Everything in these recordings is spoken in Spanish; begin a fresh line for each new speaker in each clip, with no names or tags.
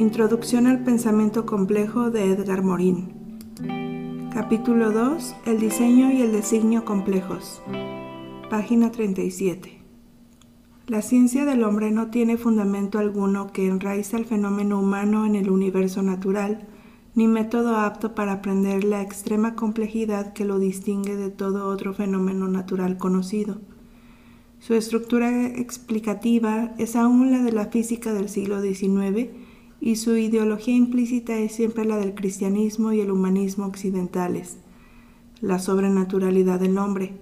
Introducción al pensamiento complejo de Edgar Morin. Capítulo 2. El diseño y el designio complejos. Página 37. La ciencia del hombre no tiene fundamento alguno que enraiza el fenómeno humano en el universo natural, ni método apto para aprender la extrema complejidad que lo distingue de todo otro fenómeno natural conocido. Su estructura explicativa es aún la de la física del siglo XIX y su ideología implícita es siempre la del cristianismo y el humanismo occidentales, la sobrenaturalidad del hombre.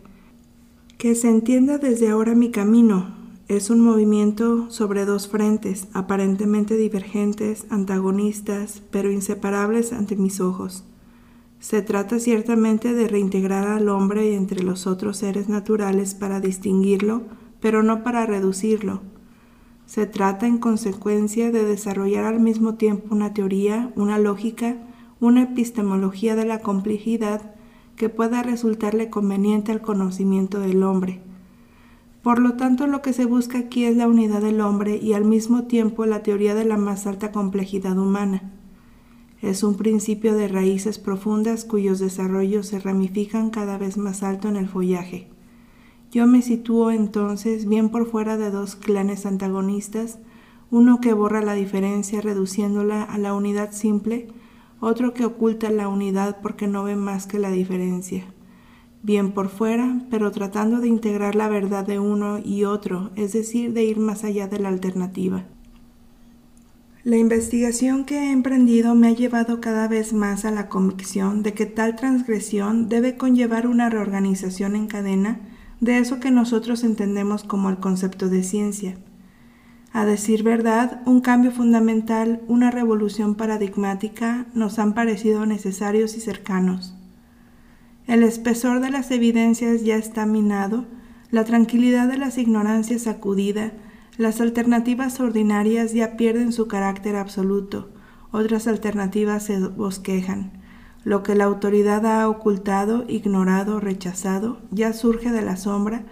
Que se entienda desde ahora mi camino, es un movimiento sobre dos frentes, aparentemente divergentes, antagonistas, pero inseparables ante mis ojos. Se trata ciertamente de reintegrar al hombre entre los otros seres naturales para distinguirlo, pero no para reducirlo, se trata, en consecuencia, de desarrollar al mismo tiempo una teoría, una lógica, una epistemología de la complejidad que pueda resultarle conveniente al conocimiento del hombre. Por lo tanto, lo que se busca aquí es la unidad del hombre y al mismo tiempo la teoría de la más alta complejidad humana. Es un principio de raíces profundas cuyos desarrollos se ramifican cada vez más alto en el follaje. Yo me sitúo entonces bien por fuera de dos clanes antagonistas, uno que borra la diferencia reduciéndola a la unidad simple, otro que oculta la unidad porque no ve más que la diferencia. Bien por fuera, pero tratando de integrar la verdad de uno y otro, es decir, de ir más allá de la alternativa. La investigación que he emprendido me ha llevado cada vez más a la convicción de que tal transgresión debe conllevar una reorganización en cadena de eso que nosotros entendemos como el concepto de ciencia. A decir verdad, un cambio fundamental, una revolución paradigmática nos han parecido necesarios y cercanos. El espesor de las evidencias ya está minado, la tranquilidad de las ignorancias sacudida, las alternativas ordinarias ya pierden su carácter absoluto, otras alternativas se bosquejan. Lo que la autoridad ha ocultado, ignorado, rechazado, ya surge de la sombra,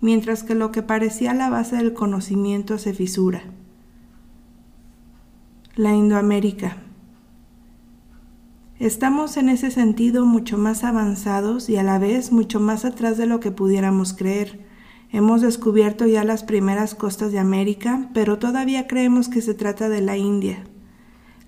mientras que lo que parecía la base del conocimiento se fisura. La Indoamérica. Estamos en ese sentido mucho más avanzados y a la vez mucho más atrás de lo que pudiéramos creer. Hemos descubierto ya las primeras costas de América, pero todavía creemos que se trata de la India.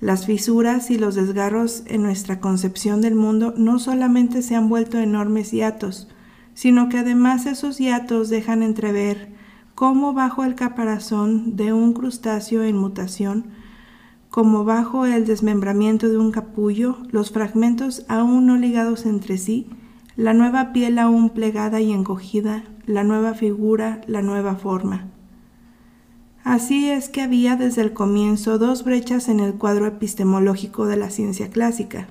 Las fisuras y los desgarros en nuestra concepción del mundo no solamente se han vuelto enormes hiatos, sino que además esos hiatos dejan entrever cómo bajo el caparazón de un crustáceo en mutación, como bajo el desmembramiento de un capullo, los fragmentos aún no ligados entre sí, la nueva piel aún plegada y encogida, la nueva figura, la nueva forma. Así es que había desde el comienzo dos brechas en el cuadro epistemológico de la ciencia clásica.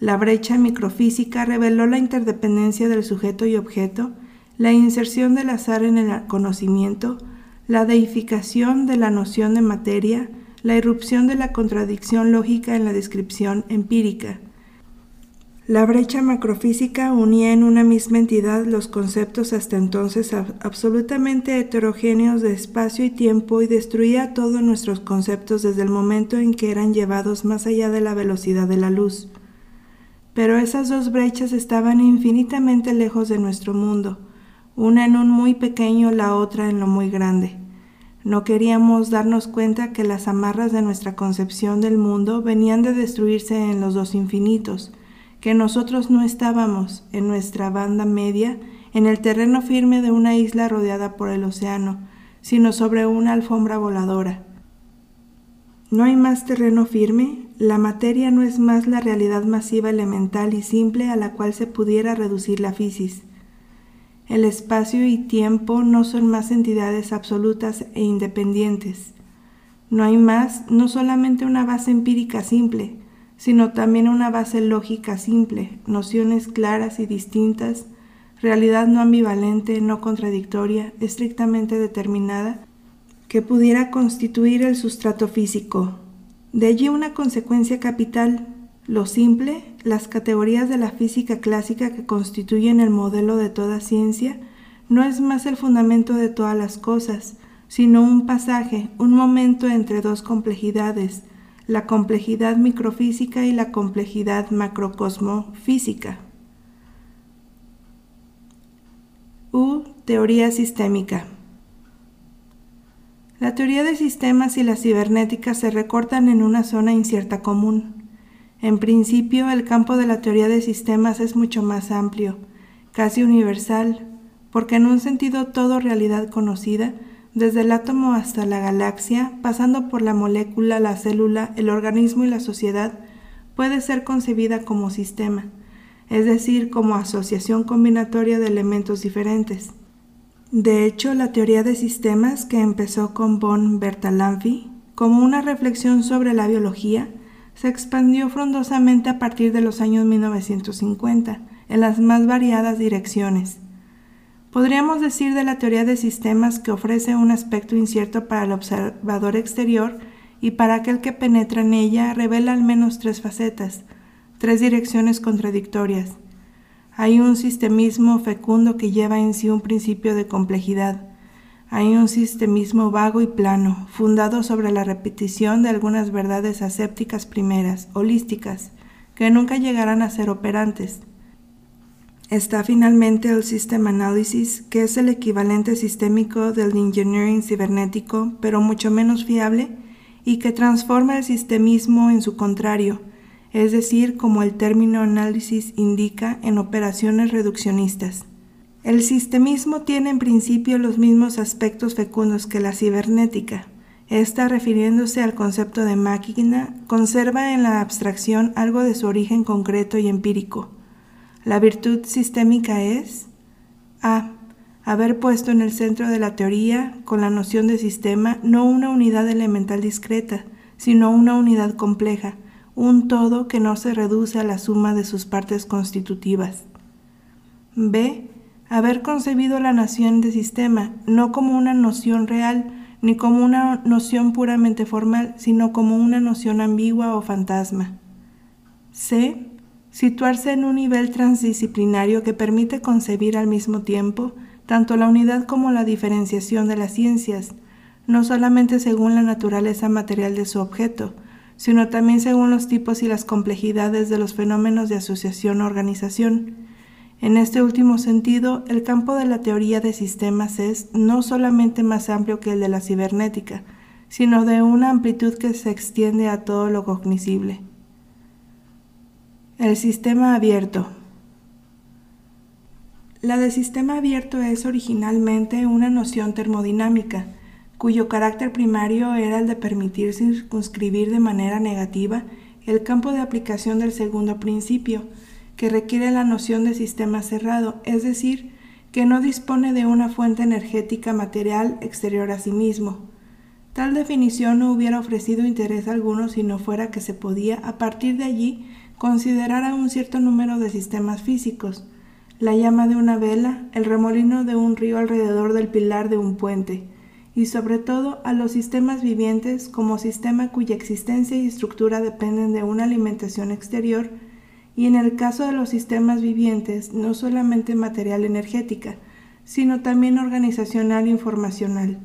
La brecha microfísica reveló la interdependencia del sujeto y objeto, la inserción del azar en el conocimiento, la deificación de la noción de materia, la irrupción de la contradicción lógica en la descripción empírica, la brecha macrofísica unía en una misma entidad los conceptos hasta entonces absolutamente heterogéneos de espacio y tiempo y destruía todos nuestros conceptos desde el momento en que eran llevados más allá de la velocidad de la luz. Pero esas dos brechas estaban infinitamente lejos de nuestro mundo, una en un muy pequeño, la otra en lo muy grande. No queríamos darnos cuenta que las amarras de nuestra concepción del mundo venían de destruirse en los dos infinitos, que nosotros no estábamos en nuestra banda media en el terreno firme de una isla rodeada por el océano, sino sobre una alfombra voladora. ¿No hay más terreno firme? La materia no es más la realidad masiva elemental y simple a la cual se pudiera reducir la fisis. El espacio y tiempo no son más entidades absolutas e independientes. No hay más, no solamente una base empírica simple, sino también una base lógica simple, nociones claras y distintas, realidad no ambivalente, no contradictoria, estrictamente determinada, que pudiera constituir el sustrato físico. De allí una consecuencia capital, lo simple, las categorías de la física clásica que constituyen el modelo de toda ciencia, no es más el fundamento de todas las cosas, sino un pasaje, un momento entre dos complejidades, la complejidad microfísica y la complejidad macrocosmofísica. U. Teoría sistémica. La teoría de sistemas y la cibernética se recortan en una zona incierta común. En principio, el campo de la teoría de sistemas es mucho más amplio, casi universal, porque en un sentido todo realidad conocida, desde el átomo hasta la galaxia, pasando por la molécula, la célula, el organismo y la sociedad, puede ser concebida como sistema, es decir, como asociación combinatoria de elementos diferentes. De hecho, la teoría de sistemas, que empezó con von Bertalanffy como una reflexión sobre la biología, se expandió frondosamente a partir de los años 1950 en las más variadas direcciones. Podríamos decir de la teoría de sistemas que ofrece un aspecto incierto para el observador exterior y para aquel que penetra en ella revela al menos tres facetas, tres direcciones contradictorias, hay un sistemismo fecundo que lleva en sí un principio de complejidad. Hay un sistemismo vago y plano, fundado sobre la repetición de algunas verdades asépticas primeras, holísticas, que nunca llegarán a ser operantes. Está finalmente el System Analysis, que es el equivalente sistémico del engineering cibernético, pero mucho menos fiable, y que transforma el sistemismo en su contrario, es decir, como el término análisis indica en operaciones reduccionistas. El sistemismo tiene en principio los mismos aspectos fecundos que la cibernética. Esta, refiriéndose al concepto de máquina, conserva en la abstracción algo de su origen concreto y empírico. La virtud sistémica es a. Haber puesto en el centro de la teoría, con la noción de sistema, no una unidad elemental discreta, sino una unidad compleja, un todo que no se reduce a la suma de sus partes constitutivas. B. Haber concebido la noción de sistema no como una noción real, ni como una noción puramente formal, sino como una noción ambigua o fantasma. C. Situarse en un nivel transdisciplinario que permite concebir al mismo tiempo tanto la unidad como la diferenciación de las ciencias, no solamente según la naturaleza material de su objeto, sino también según los tipos y las complejidades de los fenómenos de asociación o organización. En este último sentido, el campo de la teoría de sistemas es no solamente más amplio que el de la cibernética, sino de una amplitud que se extiende a todo lo cognoscible. El sistema abierto. La de sistema abierto es originalmente una noción termodinámica, cuyo carácter primario era el de permitir circunscribir de manera negativa el campo de aplicación del segundo principio, que requiere la noción de sistema cerrado, es decir, que no dispone de una fuente energética material exterior a sí mismo. Tal definición no hubiera ofrecido interés alguno si no fuera que se podía, a partir de allí, considerar a un cierto número de sistemas físicos, la llama de una vela, el remolino de un río alrededor del pilar de un puente, y sobre todo a los sistemas vivientes como sistema cuya existencia y estructura dependen de una alimentación exterior y en el caso de los sistemas vivientes no solamente material energética, sino también organizacional e informacional.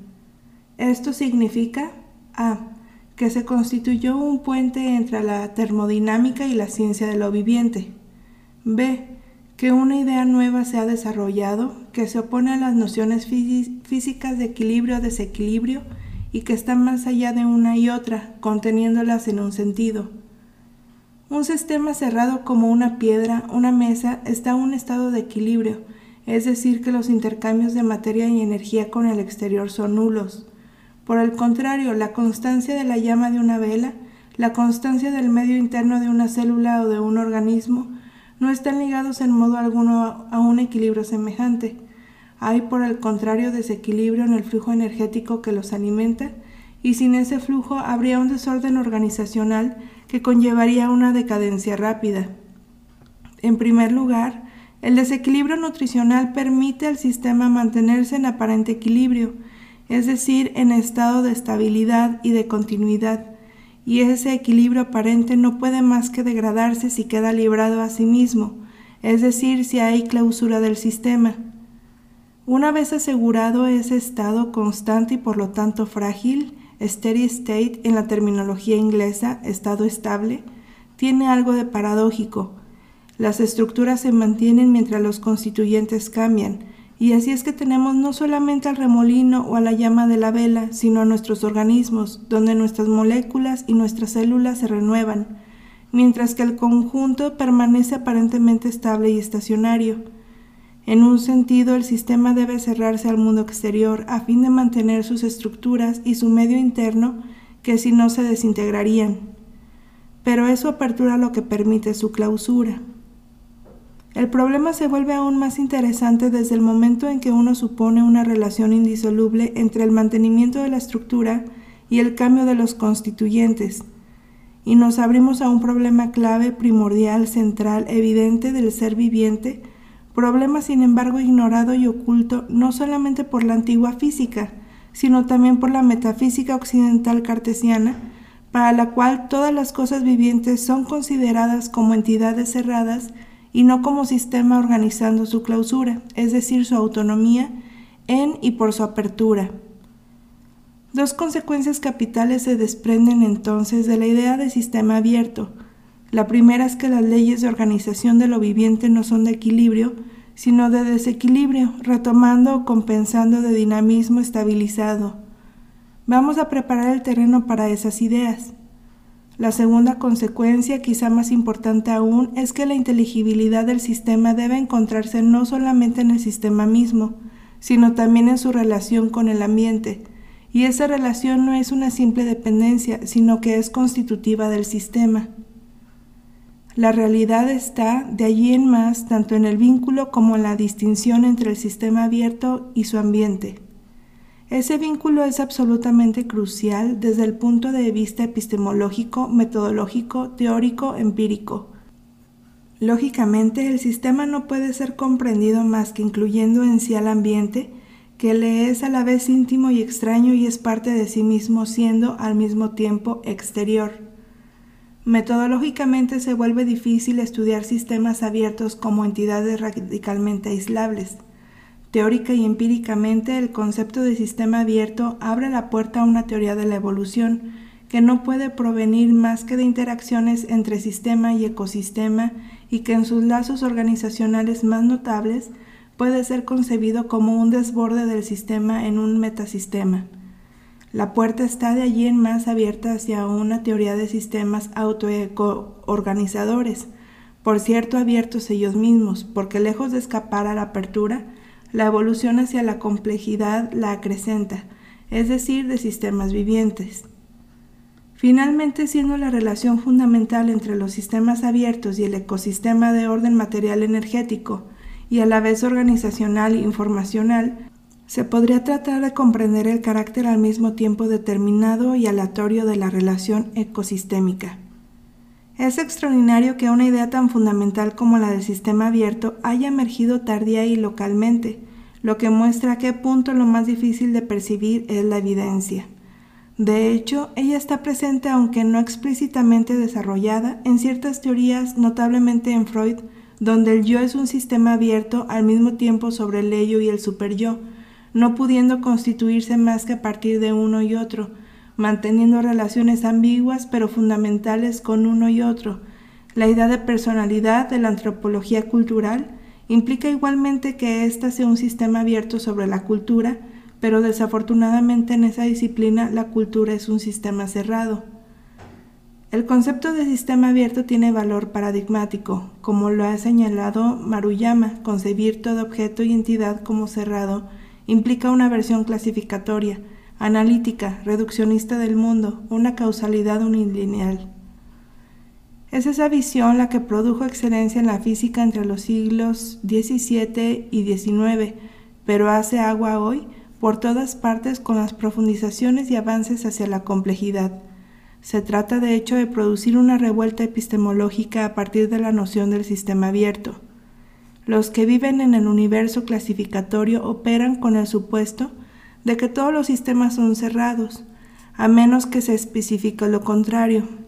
Esto significa A. que se constituyó un puente entre la termodinámica y la ciencia de lo viviente. B que una idea nueva se ha desarrollado que se opone a las nociones físicas de equilibrio o desequilibrio y que está más allá de una y otra, conteniéndolas en un sentido. Un sistema cerrado como una piedra, una mesa, está en un estado de equilibrio, es decir, que los intercambios de materia y energía con el exterior son nulos. Por el contrario, la constancia de la llama de una vela, la constancia del medio interno de una célula o de un organismo, no están ligados en modo alguno a un equilibrio semejante. Hay, por el contrario, desequilibrio en el flujo energético que los alimenta, y sin ese flujo habría un desorden organizacional que conllevaría una decadencia rápida. En primer lugar, el desequilibrio nutricional permite al sistema mantenerse en aparente equilibrio, es decir, en estado de estabilidad y de continuidad, y ese equilibrio aparente no puede más que degradarse si queda librado a sí mismo, es decir, si hay clausura del sistema. Una vez asegurado ese estado constante y por lo tanto frágil, steady state en la terminología inglesa, estado estable, tiene algo de paradójico. Las estructuras se mantienen mientras los constituyentes cambian, y así es que tenemos no solamente al remolino o a la llama de la vela, sino a nuestros organismos, donde nuestras moléculas y nuestras células se renuevan, mientras que el conjunto permanece aparentemente estable y estacionario. En un sentido, el sistema debe cerrarse al mundo exterior a fin de mantener sus estructuras y su medio interno, que si no se desintegrarían. Pero es su apertura lo que permite su clausura. El problema se vuelve aún más interesante desde el momento en que uno supone una relación indisoluble entre el mantenimiento de la estructura y el cambio de los constituyentes, y nos abrimos a un problema clave, primordial, central, evidente del ser viviente, problema sin embargo ignorado y oculto no solamente por la antigua física, sino también por la metafísica occidental cartesiana, para la cual todas las cosas vivientes son consideradas como entidades cerradas y no como sistema organizando su clausura, es decir, su autonomía en y por su apertura. Dos consecuencias capitales se desprenden entonces de la idea de sistema abierto. La primera es que las leyes de organización de lo viviente no son de equilibrio, sino de desequilibrio, retomando o compensando de dinamismo estabilizado. Vamos a preparar el terreno para esas ideas. La segunda consecuencia, quizá más importante aún, es que la inteligibilidad del sistema debe encontrarse no solamente en el sistema mismo, sino también en su relación con el ambiente, y esa relación no es una simple dependencia, sino que es constitutiva del sistema. La realidad está de allí en más tanto en el vínculo como en la distinción entre el sistema abierto y su ambiente. Ese vínculo es absolutamente crucial desde el punto de vista epistemológico, metodológico, teórico, empírico. Lógicamente, el sistema no puede ser comprendido más que incluyendo en sí al ambiente, que le es a la vez íntimo y extraño y es parte de sí mismo siendo al mismo tiempo exterior. Metodológicamente se vuelve difícil estudiar sistemas abiertos como entidades radicalmente aislables. Teórica y empíricamente, el concepto de sistema abierto abre la puerta a una teoría de la evolución que no puede provenir más que de interacciones entre sistema y ecosistema y que en sus lazos organizacionales más notables puede ser concebido como un desborde del sistema en un metasistema. La puerta está de allí en más abierta hacia una teoría de sistemas autoeco-organizadores, por cierto abiertos ellos mismos, porque lejos de escapar a la apertura, la evolución hacia la complejidad la acrecenta, es decir, de sistemas vivientes. Finalmente, siendo la relación fundamental entre los sistemas abiertos y el ecosistema de orden material energético y a la vez organizacional e informacional, se podría tratar de comprender el carácter al mismo tiempo determinado y aleatorio de la relación ecosistémica. Es extraordinario que una idea tan fundamental como la del sistema abierto haya emergido tardía y localmente, lo que muestra a qué punto lo más difícil de percibir es la evidencia. De hecho, ella está presente, aunque no explícitamente desarrollada, en ciertas teorías, notablemente en Freud, donde el yo es un sistema abierto al mismo tiempo sobre el ello y el superyo, no pudiendo constituirse más que a partir de uno y otro, manteniendo relaciones ambiguas pero fundamentales con uno y otro. La idea de personalidad de la antropología cultural implica igualmente que ésta sea un sistema abierto sobre la cultura, pero desafortunadamente en esa disciplina la cultura es un sistema cerrado. El concepto de sistema abierto tiene valor paradigmático, como lo ha señalado Maruyama, concebir todo objeto y entidad como cerrado implica una versión clasificatoria, analítica, reduccionista del mundo, una causalidad unilineal. Es esa visión la que produjo excelencia en la física entre los siglos XVII y XIX, pero hace agua hoy por todas partes con las profundizaciones y avances hacia la complejidad. Se trata de hecho de producir una revuelta epistemológica a partir de la noción del sistema abierto. Los que viven en el universo clasificatorio operan con el supuesto de que todos los sistemas son cerrados, a menos que se especifique lo contrario.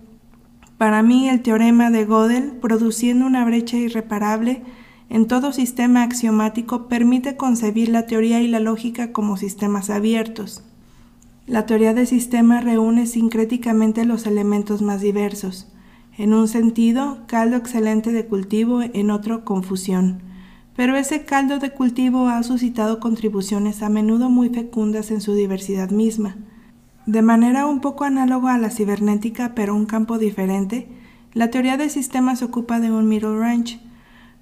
Para mí, el teorema de Gödel, produciendo una brecha irreparable en todo sistema axiomático, permite concebir la teoría y la lógica como sistemas abiertos. La teoría de sistemas reúne sincréticamente los elementos más diversos. En un sentido, caldo excelente de cultivo, en otro, confusión. Pero ese caldo de cultivo ha suscitado contribuciones a menudo muy fecundas en su diversidad misma. De manera un poco análoga a la cibernética, pero un campo diferente, la teoría de sistemas ocupa de un middle range,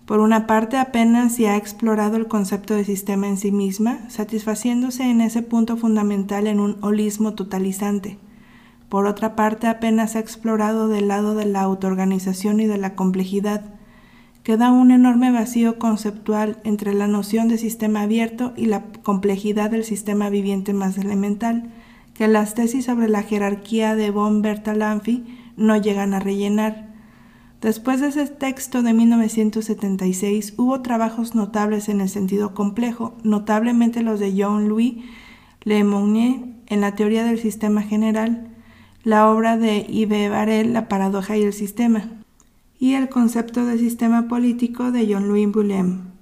por una parte, apenas se ha explorado el concepto de sistema en sí misma, satisfaciéndose en ese punto fundamental en un holismo totalizante. Por otra parte, apenas se ha explorado del lado de la autoorganización y de la complejidad. Queda un enorme vacío conceptual entre la noción de sistema abierto y la complejidad del sistema viviente más elemental, que las tesis sobre la jerarquía de von Bertalanffy no llegan a rellenar. Después de ese texto de 1976 hubo trabajos notables en el sentido complejo, notablemente los de Jean-Louis Le Monnier en la teoría del sistema general, la obra de Yves Varel, La paradoja y el sistema, y el concepto de sistema político de Jean-Louis Boullem.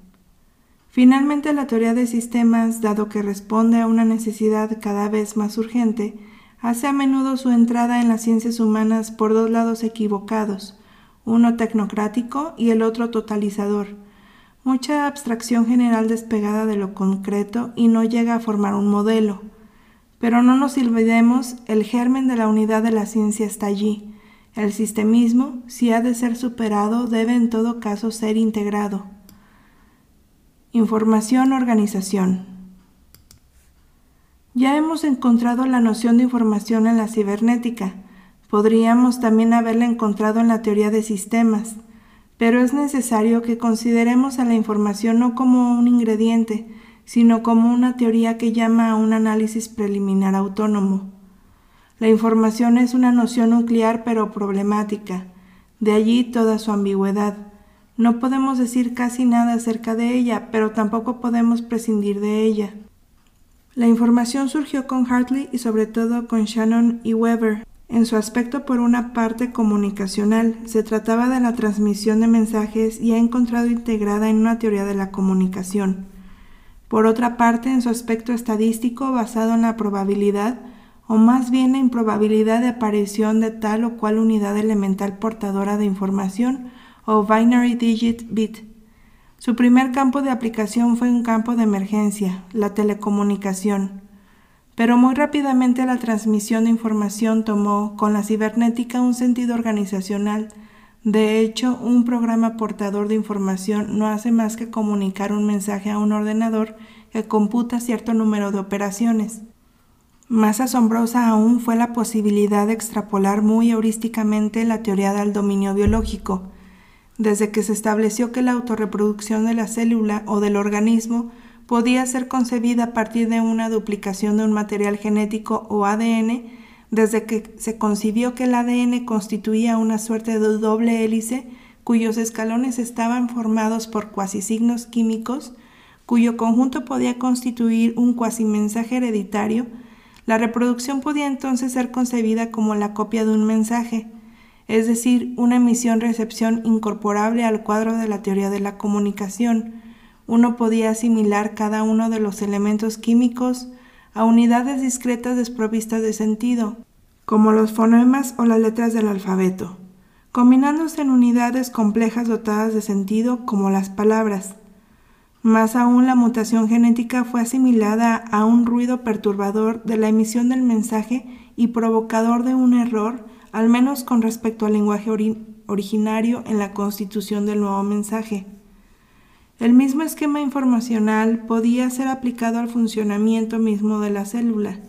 Finalmente, la teoría de sistemas, dado que responde a una necesidad cada vez más urgente, hace a menudo su entrada en las ciencias humanas por dos lados equivocados, uno tecnocrático y el otro totalizador. Mucha abstracción general despegada de lo concreto y no llega a formar un modelo. Pero no nos olvidemos, el germen de la unidad de la ciencia está allí. El sistemismo, si ha de ser superado, debe en todo caso ser integrado. Información-organización. Ya hemos encontrado la noción de información en la cibernética, Podríamos también haberla encontrado en la teoría de sistemas, pero es necesario que consideremos a la información no como un ingrediente, sino como una teoría que llama a un análisis preliminar autónomo. La información es una noción nuclear pero problemática, de allí toda su ambigüedad. No podemos decir casi nada acerca de ella, pero tampoco podemos prescindir de ella. La información surgió con Hartley y sobre todo con Shannon y Weber, en su aspecto por una parte comunicacional, se trataba de la transmisión de mensajes y ha encontrado integrada en una teoría de la comunicación. Por otra parte, en su aspecto estadístico basado en la probabilidad, o más bien la improbabilidad de aparición de tal o cual unidad elemental portadora de información, o binary digit bit. Su primer campo de aplicación fue un campo de emergencia, la telecomunicación. Pero muy rápidamente la transmisión de información tomó con la cibernética un sentido organizacional. De hecho, un programa portador de información no hace más que comunicar un mensaje a un ordenador que computa cierto número de operaciones. Más asombrosa aún fue la posibilidad de extrapolar muy heurísticamente la teoría del dominio biológico. Desde que se estableció que la autorreproducción de la célula o del organismo podía ser concebida a partir de una duplicación de un material genético o ADN, desde que se concibió que el ADN constituía una suerte de doble hélice cuyos escalones estaban formados por cuasisignos químicos, cuyo conjunto podía constituir un cuasimensaje hereditario, la reproducción podía entonces ser concebida como la copia de un mensaje, es decir, una emisión-recepción incorporable al cuadro de la teoría de la comunicación, uno podía asimilar cada uno de los elementos químicos a unidades discretas desprovistas de sentido, como los fonemas o las letras del alfabeto, combinándose en unidades complejas dotadas de sentido como las palabras. Más aún la mutación genética fue asimilada a un ruido perturbador de la emisión del mensaje y provocador de un error, al menos con respecto al lenguaje originario en la constitución del nuevo mensaje. El mismo esquema informacional podía ser aplicado al funcionamiento mismo de la célula,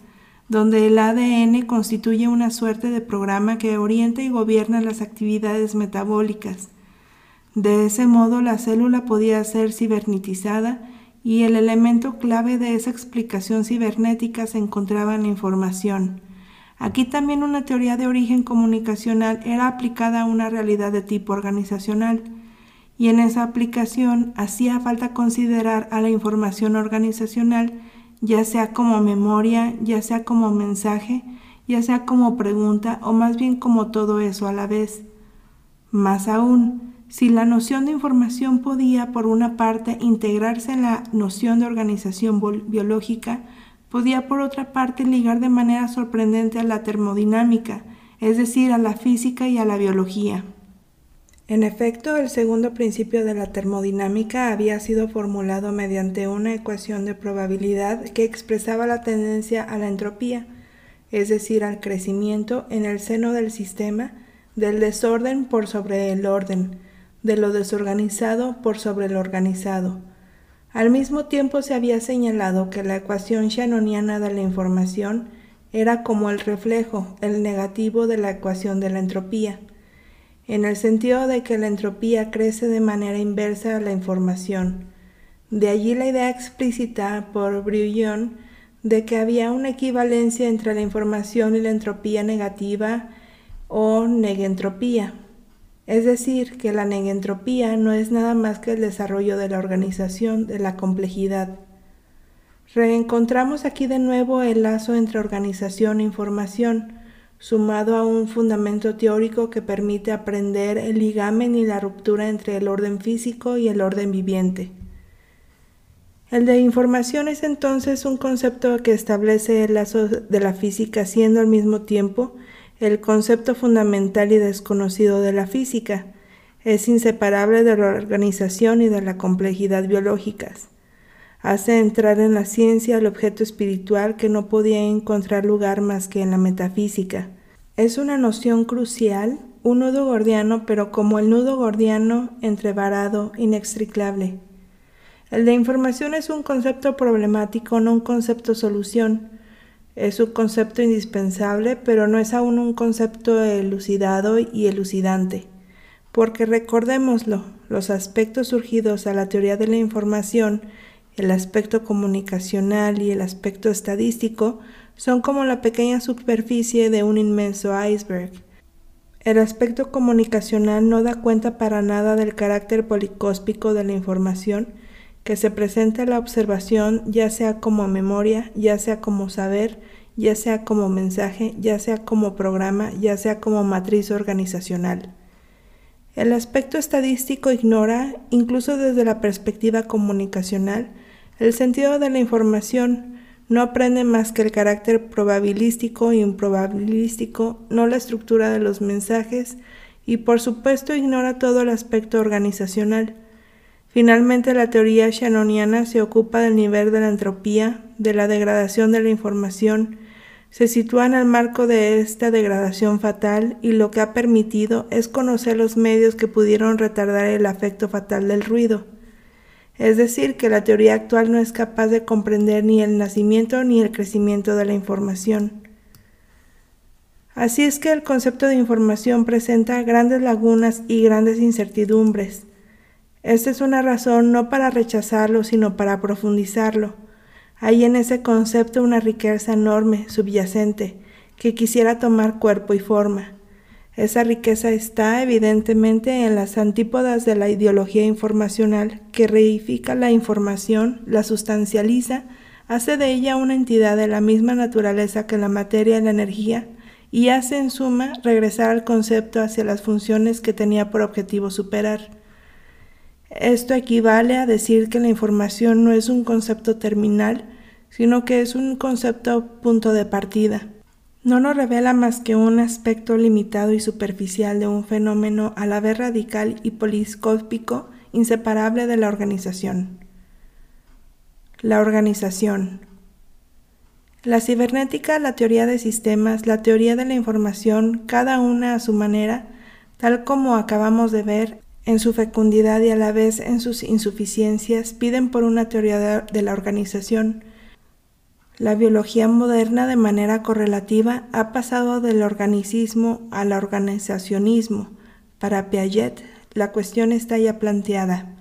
donde el ADN constituye una suerte de programa que orienta y gobierna las actividades metabólicas. De ese modo la célula podía ser cibernetizada y el elemento clave de esa explicación cibernética se encontraba en la información. Aquí también una teoría de origen comunicacional era aplicada a una realidad de tipo organizacional y en esa aplicación hacía falta considerar a la información organizacional ya sea como memoria, ya sea como mensaje, ya sea como pregunta o más bien como todo eso a la vez. Más aún, si la noción de información podía, por una parte, integrarse en la noción de organización biológica, podía por otra parte ligar de manera sorprendente a la termodinámica, es decir, a la física y a la biología. En efecto, el segundo principio de la termodinámica había sido formulado mediante una ecuación de probabilidad que expresaba la tendencia a la entropía, es decir, al crecimiento en el seno del sistema del desorden por sobre el orden, de lo desorganizado por sobre lo organizado. Al mismo tiempo se había señalado que la ecuación shannoniana de la información era como el reflejo, el negativo de la ecuación de la entropía en el sentido de que la entropía crece de manera inversa a la información. De allí la idea explícita por Brouillon de que había una equivalencia entre la información y la entropía negativa o negentropía. Es decir, que la negentropía no es nada más que el desarrollo de la organización de la complejidad. Reencontramos aquí de nuevo el lazo entre organización e información, sumado a un fundamento teórico que permite aprender el ligamen y la ruptura entre el orden físico y el orden viviente. El de información es entonces un concepto que establece el lazo de la física siendo al mismo tiempo el concepto fundamental y desconocido de la física. Es inseparable de la organización y de la complejidad biológicas. Hace entrar en la ciencia el objeto espiritual que no podía encontrar lugar más que en la metafísica. Es una noción crucial, un nudo gordiano, pero como el nudo gordiano entrevarado, inextricable. El de información es un concepto problemático, no un concepto solución. Es un concepto indispensable, pero no es aún un concepto elucidado y elucidante. Porque recordémoslo, los aspectos surgidos a la teoría de la información, el aspecto comunicacional y el aspecto estadístico, son como la pequeña superficie de un inmenso iceberg. El aspecto comunicacional no da cuenta para nada del carácter policóspico de la información que se presenta en la observación, ya sea como memoria, ya sea como saber, ya sea como mensaje, ya sea como programa, ya sea como matriz organizacional. El aspecto estadístico ignora, incluso desde la perspectiva comunicacional, el sentido de la información, no aprende más que el carácter probabilístico y improbabilístico, no la estructura de los mensajes y por supuesto ignora todo el aspecto organizacional. Finalmente, la teoría shannoniana se ocupa del nivel de la entropía, de la degradación de la información, se sitúa en el marco de esta degradación fatal y lo que ha permitido es conocer los medios que pudieron retardar el afecto fatal del ruido. Es decir, que la teoría actual no es capaz de comprender ni el nacimiento ni el crecimiento de la información. Así es que el concepto de información presenta grandes lagunas y grandes incertidumbres. Esta es una razón no para rechazarlo, sino para profundizarlo. Hay en ese concepto una riqueza enorme, subyacente, que quisiera tomar cuerpo y forma. Esa riqueza está evidentemente en las antípodas de la ideología informacional que reifica la información, la sustancializa, hace de ella una entidad de la misma naturaleza que la materia y la energía y hace en suma regresar al concepto hacia las funciones que tenía por objetivo superar. Esto equivale a decir que la información no es un concepto terminal, sino que es un concepto punto de partida no nos revela más que un aspecto limitado y superficial de un fenómeno a la vez radical y poliscópico inseparable de la organización. La organización. La cibernética, la teoría de sistemas, la teoría de la información, cada una a su manera, tal como acabamos de ver, en su fecundidad y a la vez en sus insuficiencias, piden por una teoría de, la organización, la biología moderna de manera correlativa ha pasado del organicismo al organizacionismo. Para Piaget, la cuestión está ya planteada.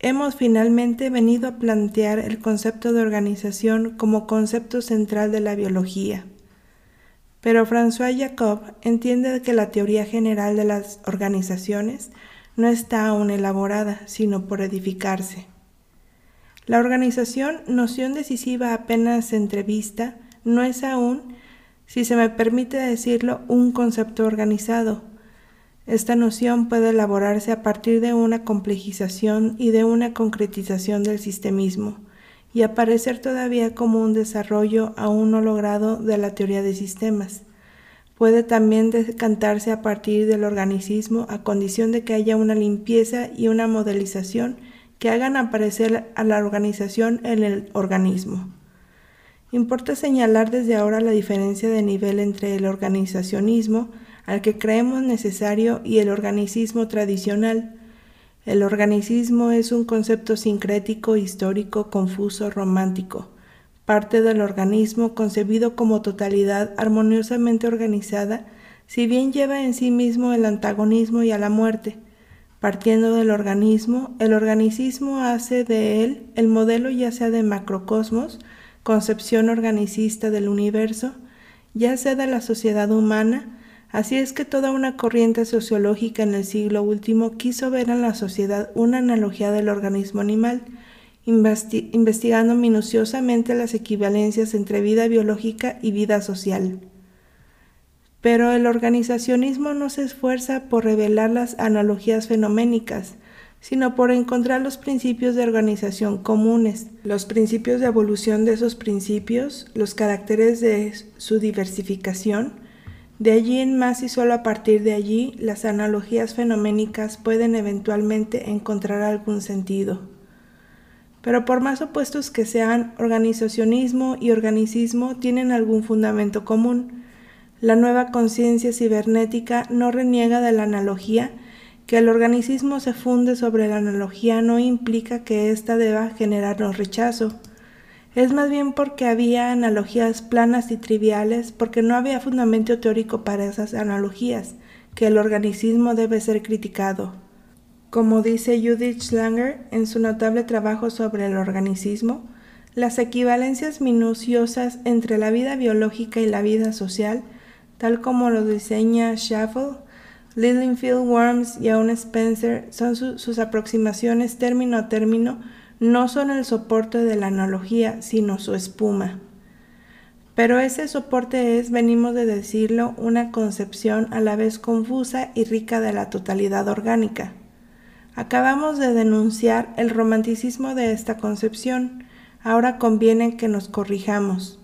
Hemos finalmente venido a plantear el concepto de organización como concepto central de la biología. Pero François Jacob entiende que la teoría general de las organizaciones no está aún elaborada, sino por edificarse. La organización, noción decisiva apenas entrevista, no es aún, si se me permite decirlo, un concepto organizado. Esta noción puede elaborarse a partir de una complejización y de una concretización del sistemismo, y aparecer todavía como un desarrollo aún no logrado de la teoría de sistemas. Puede también decantarse a partir del organicismo a condición de que haya una limpieza y una modelización que hagan aparecer a la organización en el organismo. Importa señalar desde ahora la diferencia de nivel entre el organizacionismo, al que creemos necesario, y el organicismo tradicional, el organicismo es un concepto sincrético, histórico, confuso, romántico, parte del organismo concebido como totalidad armoniosamente organizada, si bien lleva en sí mismo el antagonismo y a la muerte. Partiendo del organismo, el organicismo hace de él el modelo ya sea de macrocosmos, concepción organicista del universo, ya sea de la sociedad humana, Así es que toda una corriente sociológica en el siglo último quiso ver en la sociedad una analogía del organismo animal, investigando minuciosamente las equivalencias entre vida biológica y vida social. Pero el organizacionismo no se esfuerza por revelar las analogías fenoménicas, sino por encontrar los principios de organización comunes, los principios de evolución de esos principios, los caracteres de su diversificación, de allí en más y solo a partir de allí las analogías fenoménicas pueden eventualmente encontrar algún sentido. Pero por más opuestos que sean, organizacionismo y organicismo tienen algún fundamento común. La nueva conciencia cibernética no reniega de la analogía, que el organicismo se funde sobre la analogía no implica que ésta deba generarnos rechazo es más bien porque había analogías planas y triviales, porque no había fundamento teórico para esas analogías, que el organicismo debe ser criticado. Como dice Judith Schlanger en su notable trabajo sobre el organicismo, las equivalencias minuciosas entre la vida biológica y la vida social, tal como lo diseña Schaffel, Lilienfeld, Worms y aún Spencer, son sus aproximaciones término a término no son el soporte de la analogía, sino su espuma. Pero ese soporte es, venimos de decirlo, una concepción a la vez confusa y rica de la totalidad orgánica. Acabamos de denunciar el romanticismo de esta concepción, ahora conviene que nos corrijamos.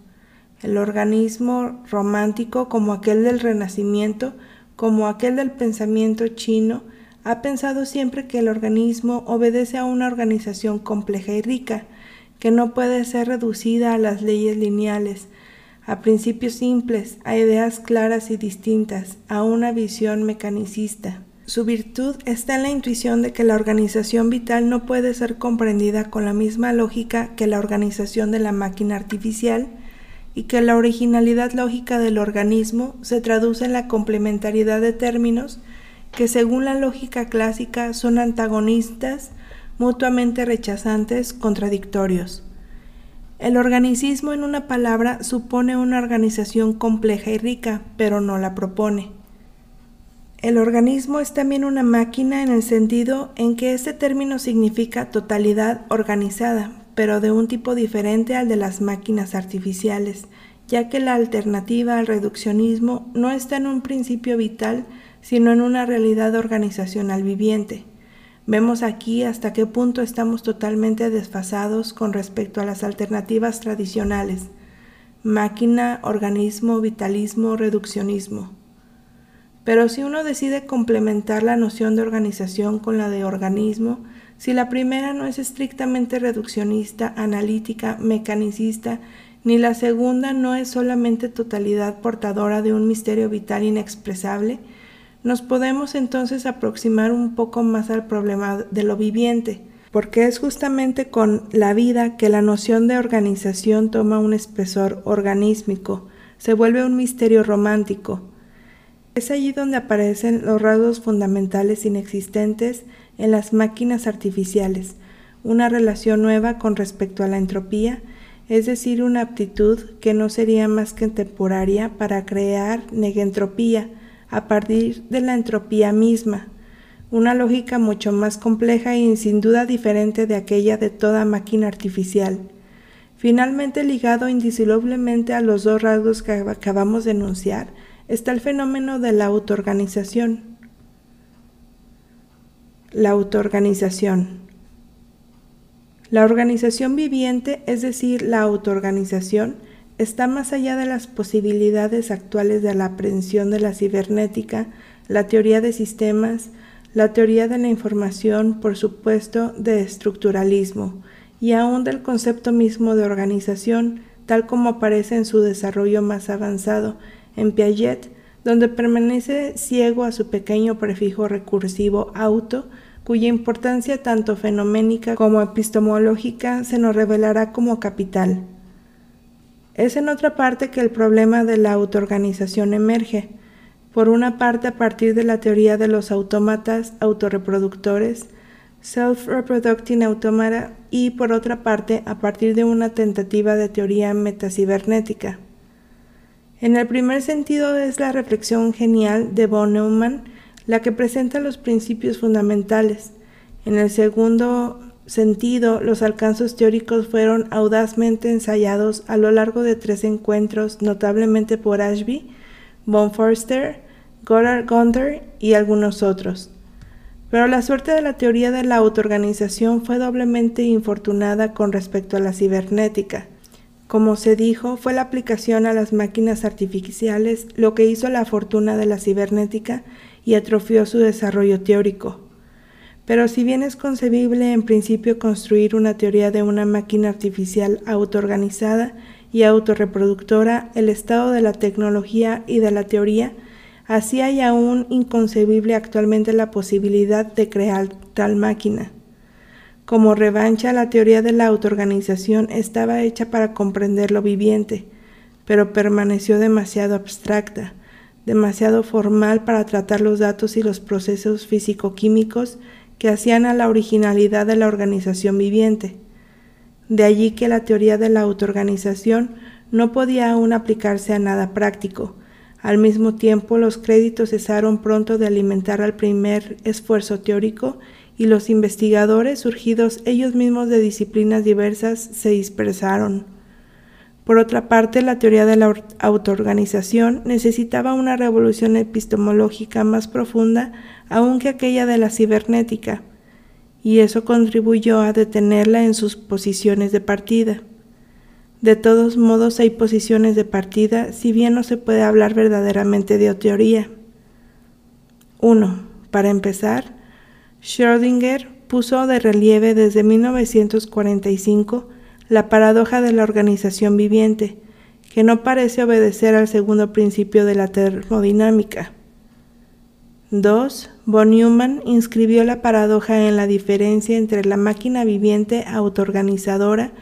El organismo romántico, como aquel del Renacimiento, como aquel del pensamiento chino, ha pensado siempre que el organismo obedece a una organización compleja y rica, que no puede ser reducida a las leyes lineales, a principios simples, a ideas claras y distintas, a una visión mecanicista. Su virtud está en la intuición de que la organización vital no puede ser comprendida con la misma lógica que la organización de la máquina artificial y que la originalidad lógica del organismo se traduce en la complementariedad de términos que según la lógica clásica son antagonistas, mutuamente rechazantes, contradictorios. El organicismo, en una palabra, supone una organización compleja y rica, pero no la propone. El organismo es también una máquina en el sentido en que este término significa totalidad organizada, pero de un tipo diferente al de las máquinas artificiales, ya que la alternativa al reduccionismo no está en un principio vital, sino en una realidad organizacional viviente. Vemos aquí hasta qué punto estamos totalmente desfasados con respecto a las alternativas tradicionales, máquina, organismo, vitalismo, reduccionismo. Pero si uno decide complementar la noción de organización con la de organismo, si la primera no es estrictamente reduccionista, analítica, mecanicista, ni la segunda no es solamente totalidad portadora de un misterio vital inexpresable, nos podemos entonces aproximar un poco más al problema de lo viviente, porque es justamente con la vida que la noción de organización toma un espesor organísmico, se vuelve un misterio romántico. Es allí donde aparecen los rasgos fundamentales inexistentes en las máquinas artificiales, una relación nueva con respecto a la entropía, es decir, una aptitud que no sería más que temporaria para crear negentropía, a partir de la entropía misma, una lógica mucho más compleja y sin duda diferente de aquella de toda máquina artificial. Finalmente, ligado indisolublemente a los dos rasgos que acabamos de enunciar, está el fenómeno de la autoorganización. La autoorganización. La organización viviente, es decir, la autoorganización, está más allá de las posibilidades actuales de la aprehensión de la cibernética, la teoría de sistemas, la teoría de la información, por supuesto, de estructuralismo, y aún del concepto mismo de organización, tal como aparece en su desarrollo más avanzado, en Piaget, donde permanece ciego a su pequeño prefijo recursivo auto, cuya importancia tanto fenoménica como epistemológica se nos revelará como capital. Es en otra parte que el problema de la autoorganización emerge, por una parte a partir de la teoría de los autómatas autorreproductores, self-reproducting automata, y por otra parte a partir de una tentativa de teoría metacibерnética. En el primer sentido es la reflexión genial de von Neumann la que presenta los principios fundamentales. En el segundo sentido, los alcances teóricos fueron audazmente ensayados a lo largo de tres encuentros, notablemente por Ashby, von Forster, Goddard Gunther y algunos otros. Pero la suerte de la teoría de la autoorganización fue doblemente infortunada con respecto a la cibernética. Como se dijo, fue la aplicación a las máquinas artificiales lo que hizo la fortuna de la cibernética y atrofió su desarrollo teórico. Pero si bien es concebible en principio construir una teoría de una máquina artificial autoorganizada y autorreproductora, el estado de la tecnología y de la teoría, así hay aún inconcebible actualmente la posibilidad de crear tal máquina. Como revancha, la teoría de la autoorganización estaba hecha para comprender lo viviente, pero permaneció demasiado abstracta, demasiado formal para tratar los datos y los procesos físico-químicos que hacían a la originalidad de la organización viviente. De allí que la teoría de la autoorganización no podía aún aplicarse a nada práctico. Al mismo tiempo, los créditos cesaron pronto de alimentar al primer esfuerzo teórico y los investigadores, surgidos ellos mismos de disciplinas diversas, se dispersaron. Por otra parte, la teoría de la autoorganización necesitaba una revolución epistemológica más profunda aún que aquella de la cibernética, y eso contribuyó a detenerla en sus posiciones de partida. De todos modos, hay posiciones de partida, si bien no se puede hablar verdaderamente de teoría. 1. Para empezar, Schrödinger puso de relieve desde 1945 la paradoja de la organización viviente, que no parece obedecer al segundo principio de la termodinámica. 2. Von Neumann inscribió la paradoja en la diferencia entre la máquina viviente autoorganizadora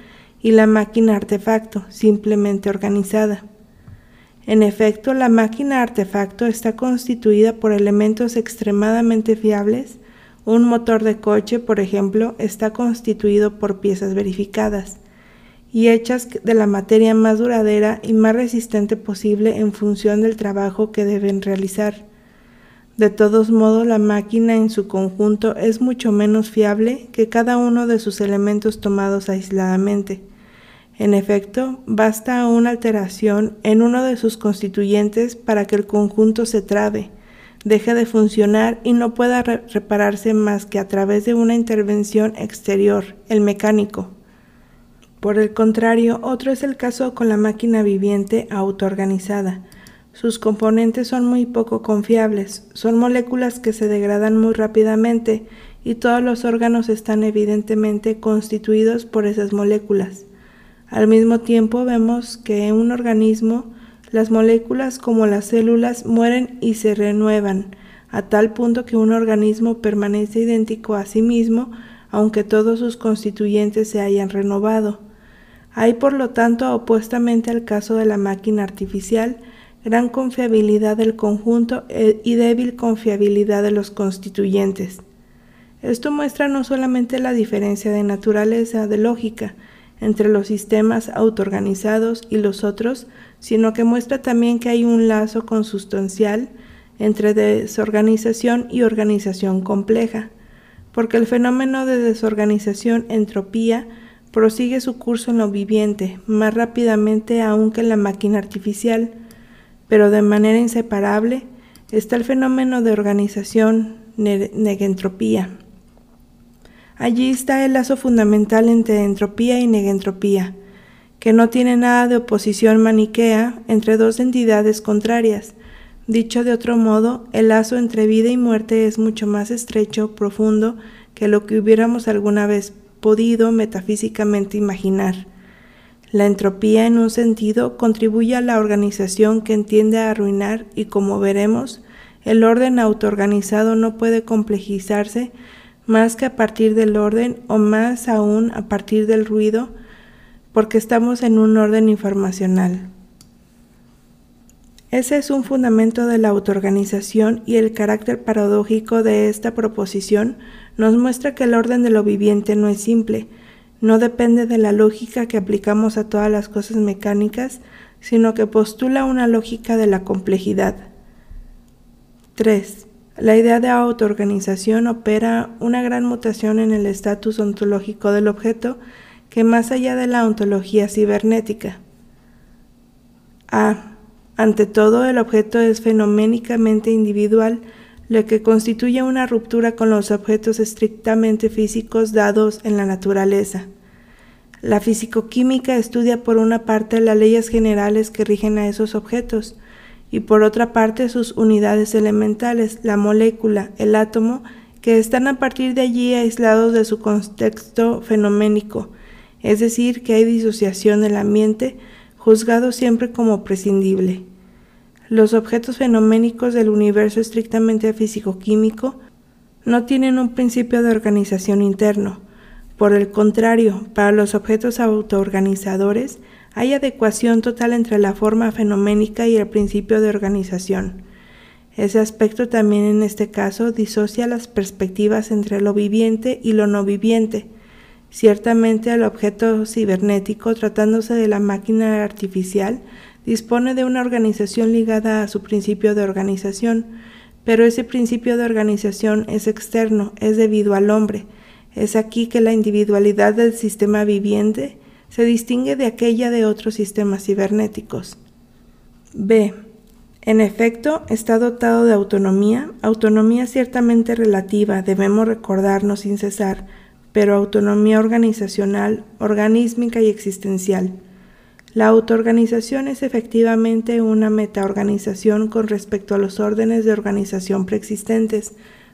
y la máquina artefacto simplemente organizada. En efecto, la máquina artefacto está constituida por elementos extremadamente fiables un motor de coche, por ejemplo, está constituido por piezas verificadas y hechas de la materia más duradera y más resistente posible en función del trabajo que deben realizar. De todos modos, la máquina en su conjunto es mucho menos fiable que cada uno de sus elementos tomados aisladamente. En efecto, basta una alteración en uno de sus constituyentes para que el conjunto se trabe, deje de funcionar y no pueda repararse más que a través de una intervención exterior, el mecánico. Por el contrario, otro es el caso con la máquina viviente autoorganizada. Sus componentes son muy poco confiables, son moléculas que se degradan muy rápidamente y todos los órganos están evidentemente constituidos por esas moléculas. Al mismo tiempo vemos que un organismo las moléculas como las células mueren y se renuevan, a tal punto que un organismo permanece idéntico a sí mismo, aunque todos sus constituyentes se hayan renovado. Hay por lo tanto, opuestamente al caso de la máquina artificial, gran confiabilidad del conjunto eh, y débil confiabilidad de los constituyentes. Esto muestra no solamente la diferencia de naturaleza de lógica entre los sistemas autoorganizados y los otros, sino que muestra también que hay un lazo consustancial entre desorganización y organización compleja, porque el fenómeno de desorganización entropía prosigue su curso en lo viviente más rápidamente aún que en la máquina artificial, pero de manera inseparable está el fenómeno de organización negentropía. Allí está el lazo fundamental entre entropía y negentropía, que no tiene nada de oposición maniquea entre dos entidades contrarias. Dicho de otro modo, el lazo entre vida y muerte es mucho más estrecho, profundo, que lo que hubiéramos alguna vez podido metafísicamente imaginar. La entropía, en un sentido, contribuye a la organización que entiende a arruinar y, como veremos, el orden autoorganizado no puede complejizarse más que a partir del orden o más aún a partir del ruido, porque estamos en un orden informacional. Ese es un fundamento de la autoorganización y el carácter paradójico de esta proposición nos muestra que el orden de lo viviente no es simple, no depende de la lógica que aplicamos a todas las cosas mecánicas, sino que postula una lógica de la complejidad. 3. La idea de autoorganización opera una gran mutación en el estatus ontológico del objeto que más allá de la ontología cibernética. A. Ante todo, el objeto es fenoménicamente individual, lo que constituye una ruptura con los objetos estrictamente físicos dados en la naturaleza. La fisicoquímica estudia por una parte las leyes generales que rigen a esos objetos, y por otra parte sus unidades elementales, la molécula, el átomo, que están a partir de allí aislados de su contexto fenoménico, es decir, que hay disociación del ambiente, juzgado siempre como prescindible. Los objetos fenoménicos del universo estrictamente físico-químico no tienen un principio de organización interno. Por el contrario, para los objetos autoorganizadores, hay adecuación total entre la forma fenoménica y el principio de organización. Ese aspecto también en este caso disocia las perspectivas entre lo viviente y lo no viviente. Ciertamente el objeto cibernético, tratándose de la máquina artificial, dispone de una organización ligada a su principio de organización, pero ese principio de organización es externo, es debido al hombre. Es aquí que la individualidad del sistema viviente se distingue de aquella de otros sistemas cibernéticos. B. En efecto, está dotado de autonomía, autonomía ciertamente relativa, debemos recordarnos sin cesar, pero autonomía organizacional, organísmica y existencial. La autoorganización es efectivamente una metaorganización con respecto a los órdenes de organización preexistentes,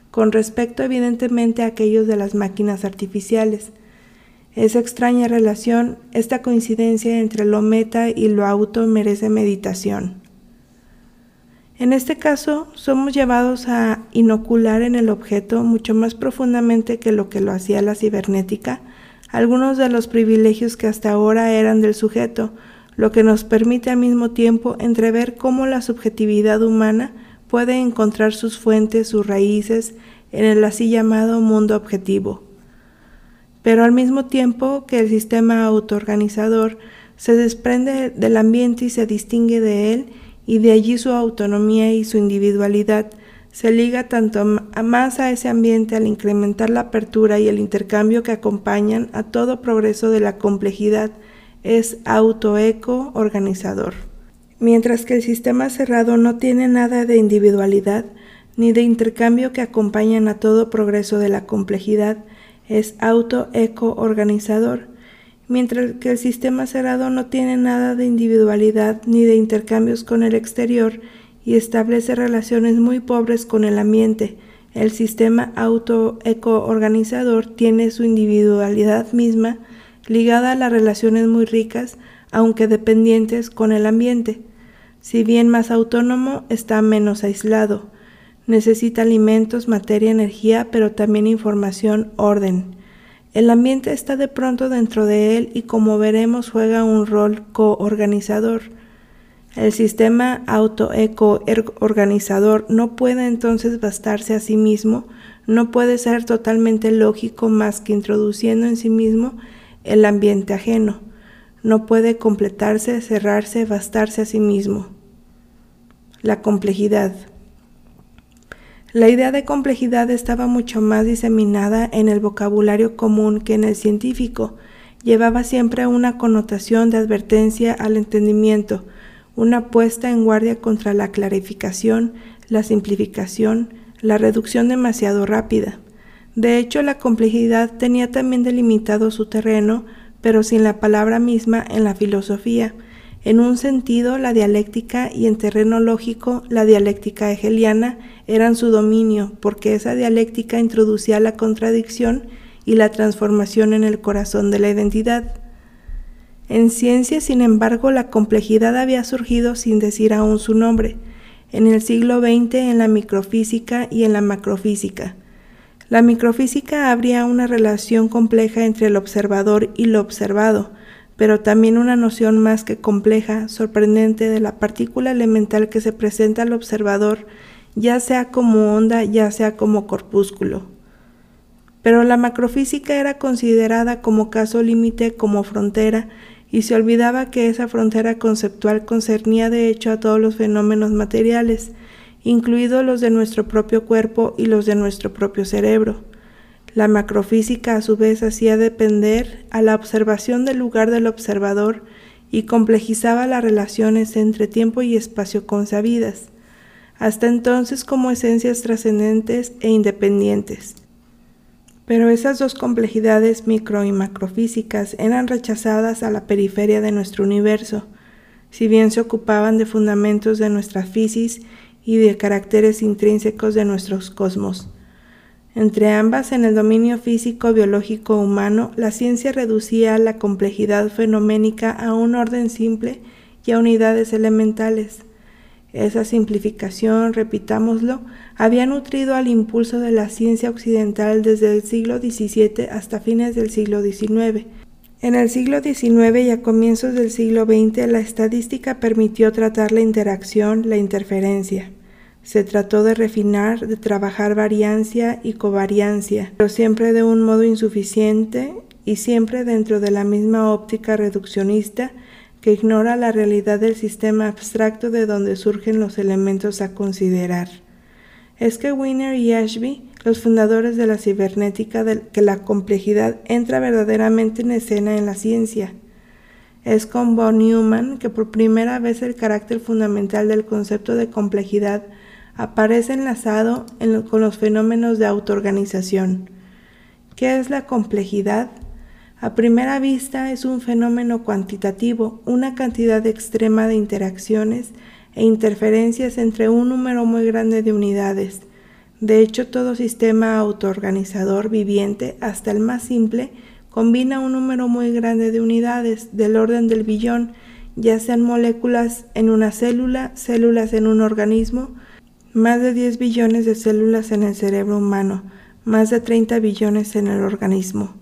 con respecto evidentemente a aquellos de las máquinas artificiales, esa extraña relación, esta coincidencia entre lo meta y lo auto merece meditación. En este caso, somos llevados a inocular en el objeto mucho más profundamente que lo que lo hacía la cibernética, algunos de los privilegios que hasta ahora eran del sujeto, lo que nos permite al mismo tiempo entrever cómo la subjetividad humana puede encontrar sus fuentes, sus raíces en el así llamado mundo objetivo pero al mismo tiempo que el sistema autoorganizador se desprende del ambiente y se distingue de él, y de allí su autonomía y su individualidad, se liga tanto más a ese ambiente al incrementar la apertura y el intercambio que acompañan a todo progreso de la complejidad, es autoeco organizador. Mientras que el sistema cerrado no tiene nada de individualidad ni de intercambio que acompañan a todo progreso de la complejidad, es auto-eco-organizador, mientras que el sistema cerrado no tiene nada de individualidad ni de intercambios con el exterior y establece relaciones muy pobres con el ambiente. El sistema auto-eco-organizador tiene su individualidad misma ligada a las relaciones muy ricas, aunque dependientes con el ambiente. Si bien más autónomo, está menos aislado. Necesita alimentos, materia, energía, pero también información, orden. El ambiente está de pronto dentro de él y como veremos juega un rol coorganizador. El sistema auto-eco-organizador no puede entonces bastarse a sí mismo, no puede ser totalmente lógico más que introduciendo en sí mismo el ambiente ajeno. No puede completarse, cerrarse, bastarse a sí mismo. La complejidad. La idea de complejidad estaba mucho más diseminada en el vocabulario común que en el científico. Llevaba siempre una connotación de advertencia al entendimiento, una puesta en guardia contra la clarificación, la simplificación, la reducción demasiado rápida. De hecho, la complejidad tenía también delimitado su terreno, pero sin la palabra misma en la filosofía. En un sentido, la dialéctica y en terreno lógico, la dialéctica hegeliana eran su dominio, porque esa dialéctica introducía la contradicción y la transformación en el corazón de la identidad. En ciencia, sin embargo, la complejidad había surgido sin decir aún su nombre, en el siglo XX en la microfísica y en la macrofísica. La microfísica habría una relación compleja entre el observador y lo observado, pero también una noción más que compleja, sorprendente de la partícula elemental que se presenta al observador, ya sea como onda, ya sea como corpúsculo. Pero la macrofísica era considerada como caso límite, como frontera, y se olvidaba que esa frontera conceptual concernía de hecho a todos los fenómenos materiales, incluidos los de nuestro propio cuerpo y los de nuestro propio cerebro. La macrofísica a su vez hacía depender a la observación del lugar del observador y complejizaba las relaciones entre tiempo y espacio consabidas, hasta entonces como esencias trascendentes e independientes. Pero esas dos complejidades micro y macrofísicas eran rechazadas a la periferia de nuestro universo, si bien se ocupaban de fundamentos de nuestra fisis y de caracteres intrínsecos de nuestros cosmos. Entre ambas, en el dominio físico-biológico humano, la ciencia reducía la complejidad fenoménica a un orden simple y a unidades elementales. Esa simplificación, repitámoslo, había nutrido al impulso de la ciencia occidental desde el siglo XVII hasta fines del siglo XIX. En el siglo XIX y a comienzos del siglo XX la estadística permitió tratar la interacción, la interferencia. Se trató de refinar, de trabajar variancia y covariancia, pero siempre de un modo insuficiente y siempre dentro de la misma óptica reduccionista que ignora la realidad del sistema abstracto de donde surgen los elementos a considerar. Es que Wiener y Ashby, los fundadores de la cibernética, de que la complejidad entra verdaderamente en escena en la ciencia. Es con von Neumann que por primera vez el carácter fundamental del concepto de complejidad aparece enlazado con los fenómenos de autoorganización. ¿Qué es la complejidad? A primera vista es un fenómeno cuantitativo, una cantidad extrema de interacciones e interferencias entre un número muy grande de unidades. De hecho, todo sistema autoorganizador viviente, hasta el más simple, combina un número muy grande de unidades del orden del billón, ya sean moléculas en una célula, células en un organismo, más de 10 billones de células en el cerebro humano, más de 30 billones en el organismo.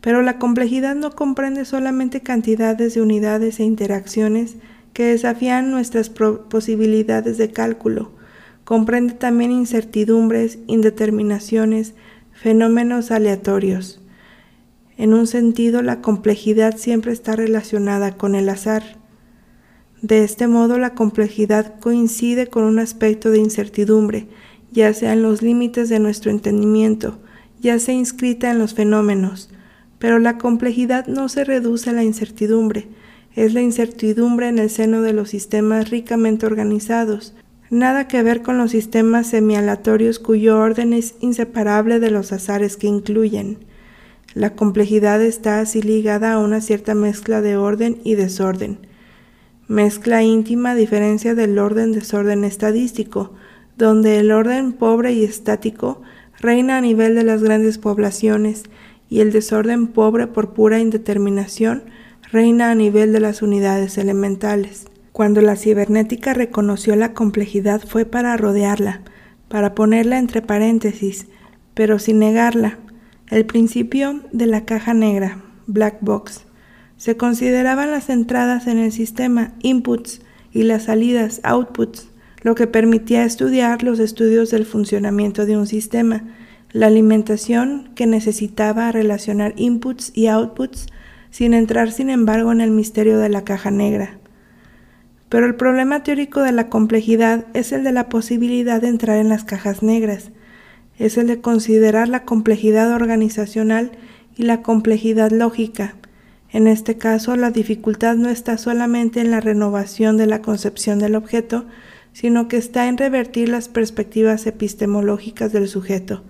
Pero la complejidad no comprende solamente cantidades de unidades e interacciones que desafían nuestras posibilidades de cálculo, comprende también incertidumbres, indeterminaciones, fenómenos aleatorios. En un sentido, la complejidad siempre está relacionada con el azar. De este modo, la complejidad coincide con un aspecto de incertidumbre, ya sea en los límites de nuestro entendimiento, ya sea inscrita en los fenómenos, pero la complejidad no se reduce a la incertidumbre, es la incertidumbre en el seno de los sistemas ricamente organizados, nada que ver con los sistemas semialatorios cuyo orden es inseparable de los azares que incluyen. La complejidad está así ligada a una cierta mezcla de orden y desorden. Mezcla íntima diferencia del orden-desorden estadístico, donde el orden pobre y estático reina a nivel de las grandes poblaciones y el desorden pobre por pura indeterminación reina a nivel de las unidades elementales. Cuando la cibernética reconoció la complejidad fue para rodearla, para ponerla entre paréntesis, pero sin negarla. El principio de la caja negra, black box, se consideraban las entradas en el sistema, inputs, y las salidas, outputs, lo que permitía estudiar los estudios del funcionamiento de un sistema, la alimentación que necesitaba relacionar inputs y outputs sin entrar sin embargo en el misterio de la caja negra. Pero el problema teórico de la complejidad es el de la posibilidad de entrar en las cajas negras, es el de considerar la complejidad organizacional y la complejidad lógica. En este caso, la dificultad no está solamente en la renovación de la concepción del objeto, sino que está en revertir las perspectivas epistemológicas del sujeto,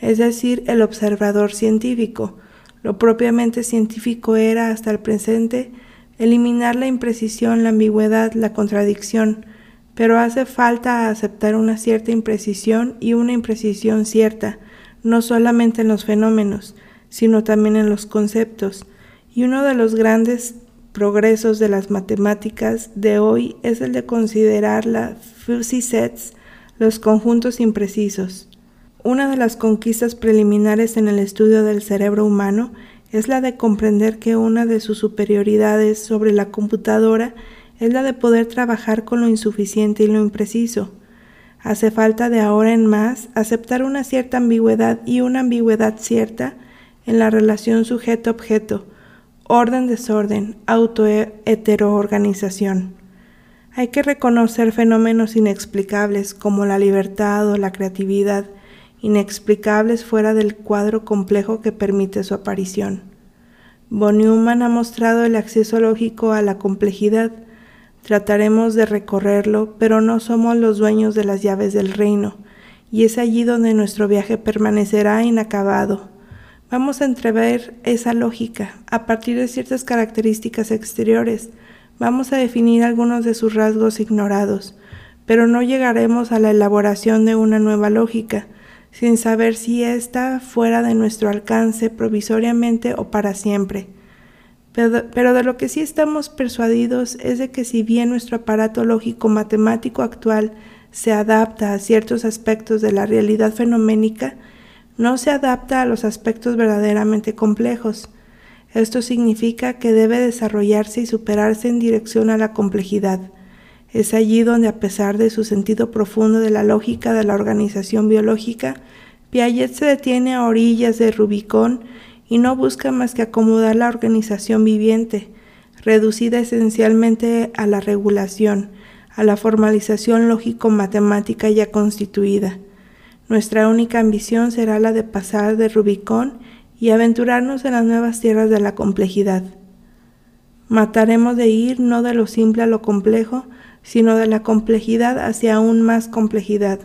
es decir, el observador científico. Lo propiamente científico era, hasta el presente, eliminar la imprecisión, la ambigüedad, la contradicción, pero hace falta aceptar una cierta imprecisión y una imprecisión cierta, no solamente en los fenómenos, sino también en los conceptos. Y uno de los grandes progresos de las matemáticas de hoy es el de considerar la fuzzy sets, los conjuntos imprecisos. Una de las conquistas preliminares en el estudio del cerebro humano es la de comprender que una de sus superioridades sobre la computadora es la de poder trabajar con lo insuficiente y lo impreciso. Hace falta de ahora en más aceptar una cierta ambigüedad y una ambigüedad cierta en la relación sujeto-objeto, orden-desorden, auto-heteroorganización. Hay que reconocer fenómenos inexplicables como la libertad o la creatividad, inexplicables fuera del cuadro complejo que permite su aparición. Von Neumann ha mostrado el acceso lógico a la complejidad. Trataremos de recorrerlo, pero no somos los dueños de las llaves del reino, y es allí donde nuestro viaje permanecerá inacabado. Vamos a entrever esa lógica a partir de ciertas características exteriores. Vamos a definir algunos de sus rasgos ignorados, pero no llegaremos a la elaboración de una nueva lógica, sin saber si está fuera de nuestro alcance provisoriamente o para siempre. Pero, de lo que sí estamos persuadidos es de que si bien nuestro aparato lógico matemático actual se adapta a ciertos aspectos de la realidad fenoménica, no se adapta a los aspectos verdaderamente complejos. Esto significa que debe desarrollarse y superarse en dirección a la complejidad. Es allí donde, a pesar de su sentido profundo de la lógica de la organización biológica, Piaget se detiene a orillas de Rubicón y no busca más que acomodar la organización viviente, reducida esencialmente a la regulación, a la formalización lógico-matemática ya constituida. Nuestra única ambición será la de pasar de Rubicón y aventurarnos en las nuevas tierras de la complejidad. Mataremos de ir no de lo simple a lo complejo, sino de la complejidad hacia aún más complejidad.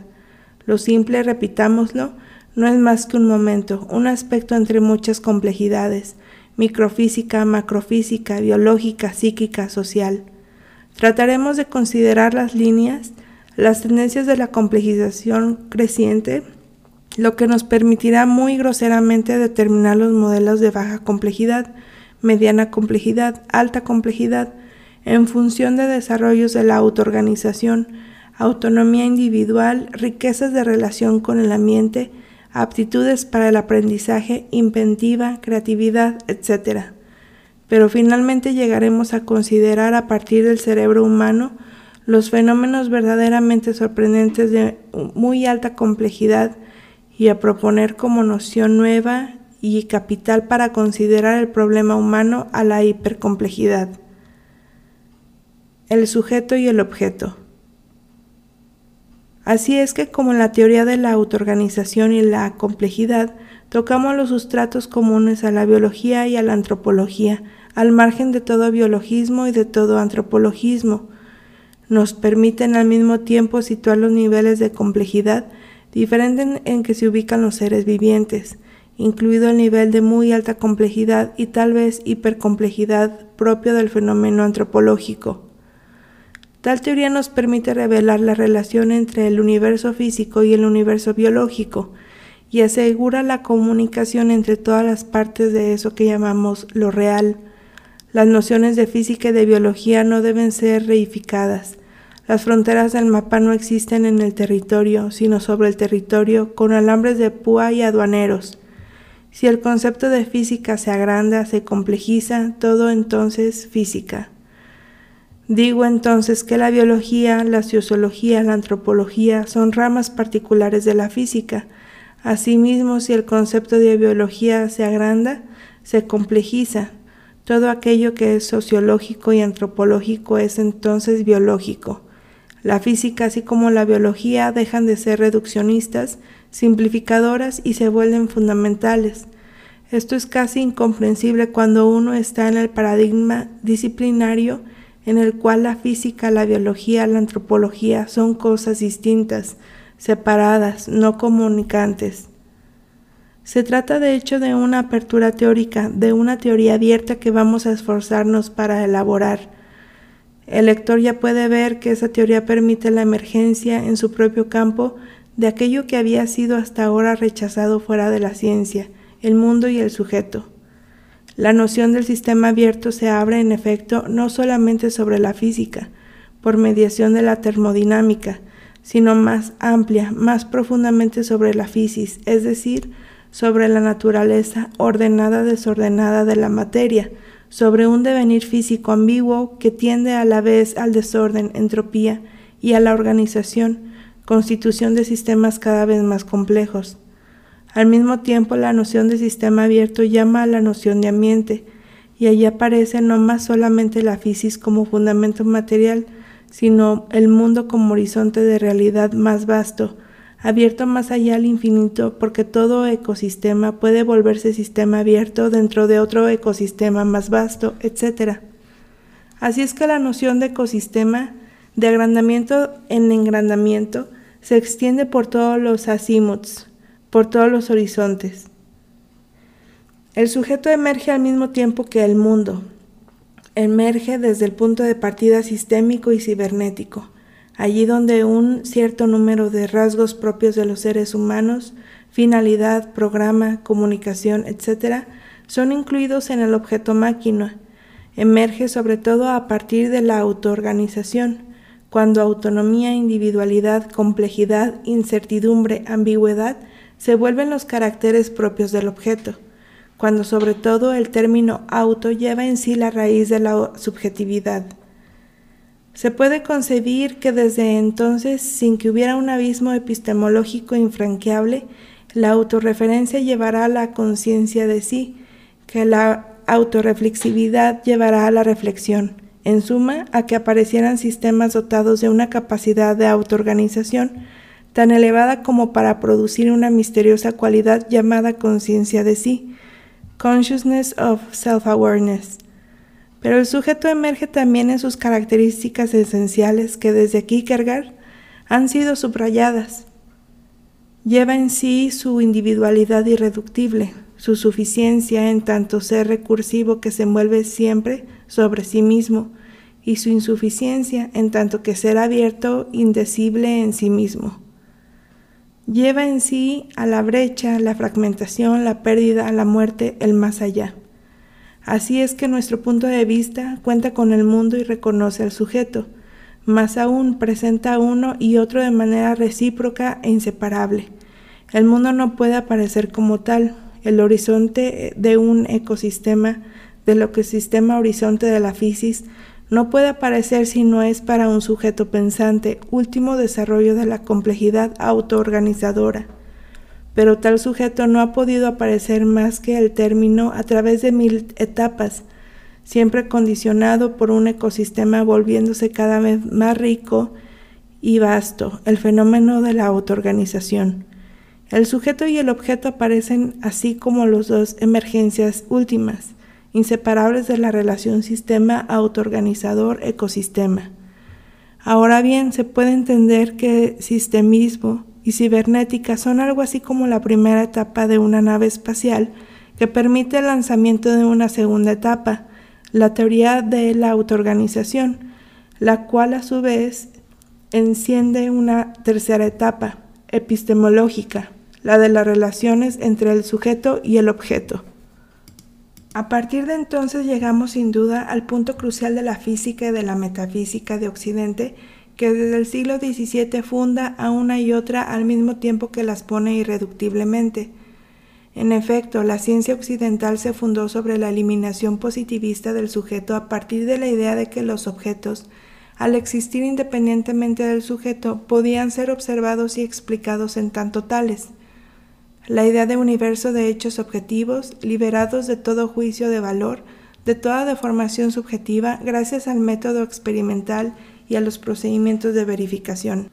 Lo simple, repitámoslo, no es más que un momento, un aspecto entre muchas complejidades, microfísica, macrofísica, biológica, psíquica, social. Trataremos de considerar las líneas, las tendencias de la complejización creciente, lo que nos permitirá muy groseramente determinar los modelos de baja complejidad, mediana complejidad, alta complejidad, en función de desarrollos de la autoorganización, autonomía individual, riquezas de relación con el ambiente, aptitudes para el aprendizaje, inventiva, creatividad, etc. Pero finalmente llegaremos a considerar a partir del cerebro humano los fenómenos verdaderamente sorprendentes de muy alta complejidad y a proponer como noción nueva y capital para considerar el problema humano a la hipercomplejidad el sujeto y el objeto. Así es que como en la teoría de la autoorganización y la complejidad, tocamos los sustratos comunes a la biología y a la antropología, al margen de todo biologismo y de todo antropologismo. Nos permiten al mismo tiempo situar los niveles de complejidad diferentes en que se ubican los seres vivientes, incluido el nivel de muy alta complejidad y tal vez hipercomplejidad propio del fenómeno antropológico. Tal teoría nos permite revelar la relación entre el universo físico y el universo biológico y asegura la comunicación entre todas las partes de eso que llamamos lo real. Las nociones de física y de biología no deben ser reificadas. Las fronteras del mapa no existen en el territorio, sino sobre el territorio, con alambres de púa y aduaneros. Si el concepto de física se agranda, se complejiza, todo entonces física. Digo entonces que la biología, la sociología, la antropología son ramas particulares de la física. Asimismo, si el concepto de biología se agranda, se complejiza. Todo aquello que es sociológico y antropológico es entonces biológico. La física, así como la biología, dejan de ser reduccionistas, simplificadoras y se vuelven fundamentales. Esto es casi incomprensible cuando uno está en el paradigma disciplinario en el cual la física, la biología, la antropología son cosas distintas, separadas, no comunicantes. Se trata de hecho de una apertura teórica, de una teoría abierta que vamos a esforzarnos para elaborar. El lector ya puede ver que esa teoría permite la emergencia en su propio campo de aquello que había sido hasta ahora rechazado fuera de la ciencia, el mundo y el sujeto. La noción del sistema abierto se abre en efecto no solamente sobre la física, por mediación de la termodinámica, sino más amplia, más profundamente sobre la fisis, es decir, sobre la naturaleza ordenada desordenada de la materia, sobre un devenir físico ambiguo que tiende a la vez al desorden, entropía y a la organización, constitución de sistemas cada vez más complejos. Al mismo tiempo, la noción de sistema abierto llama a la noción de ambiente, y allí aparece no más solamente la fisis como fundamento material, sino el mundo como horizonte de realidad más vasto, abierto más allá al infinito, porque todo ecosistema puede volverse sistema abierto dentro de otro ecosistema más vasto, etc. Así es que la noción de ecosistema, de agrandamiento en engrandamiento, se extiende por todos los azimuts, por todos los horizontes. El sujeto emerge al mismo tiempo que el mundo. Emerge desde el punto de partida sistémico y cibernético allí donde un cierto número de rasgos propios de los seres humanos, finalidad, programa, comunicación, etc., son incluidos en el objeto máquina. Emerge sobre todo a partir de la autoorganización, cuando autonomía, individualidad, complejidad, incertidumbre, ambigüedad se vuelven los caracteres propios del objeto, cuando sobre todo el término auto lleva en sí la raíz de la subjetividad. Se puede concebir que desde entonces, sin que hubiera un abismo epistemológico infranqueable, la autorreferencia llevará a la conciencia de sí, que la autorreflexividad llevará a la reflexión, en suma, a que aparecieran sistemas dotados de una capacidad de autoorganización tan elevada como para producir una misteriosa cualidad llamada conciencia de sí, consciousness of self-awareness, pero el sujeto emerge también en sus características esenciales que desde Kierkegaard han sido subrayadas. Lleva en sí su individualidad irreductible, su suficiencia en tanto ser recursivo que se envuelve siempre sobre sí mismo, y su insuficiencia en tanto que ser abierto, indecible en sí mismo. Lleva en sí a la brecha, la fragmentación, la pérdida, la muerte, el más allá. Así es que nuestro punto de vista cuenta con el mundo y reconoce al sujeto, más aún presenta uno y otro de manera recíproca e inseparable. El mundo no puede aparecer como tal, el horizonte de un ecosistema, de lo que el sistema horizonte de la fisis, no puede aparecer si no es para un sujeto pensante, último desarrollo de la complejidad autoorganizadora pero tal sujeto no ha podido aparecer más que el término a través de mil etapas, siempre condicionado por un ecosistema volviéndose cada vez más rico y vasto, el fenómeno de la autoorganización. El sujeto y el objeto aparecen así como los dos emergencias últimas, inseparables de la relación sistema autoorganizador-ecosistema. Ahora bien, se puede entender que sistemismo y cibernética son algo así como la primera etapa de una nave espacial que permite el lanzamiento de una segunda etapa, la teoría de la autoorganización, la cual a su vez enciende una tercera etapa, epistemológica, la de las relaciones entre el sujeto y el objeto. A partir de entonces llegamos sin duda al punto crucial de la física y de la metafísica de Occidente que desde el siglo XVII funda a una y otra al mismo tiempo que las pone irreductiblemente. En efecto, la ciencia occidental se fundó sobre la eliminación positivista del sujeto a partir de la idea de que los objetos, al existir independientemente del sujeto, podían ser observados y explicados en tanto tales. La idea de universo de hechos objetivos, liberados de todo juicio de valor, de toda deformación subjetiva, gracias al método experimental y a los procedimientos de verificación.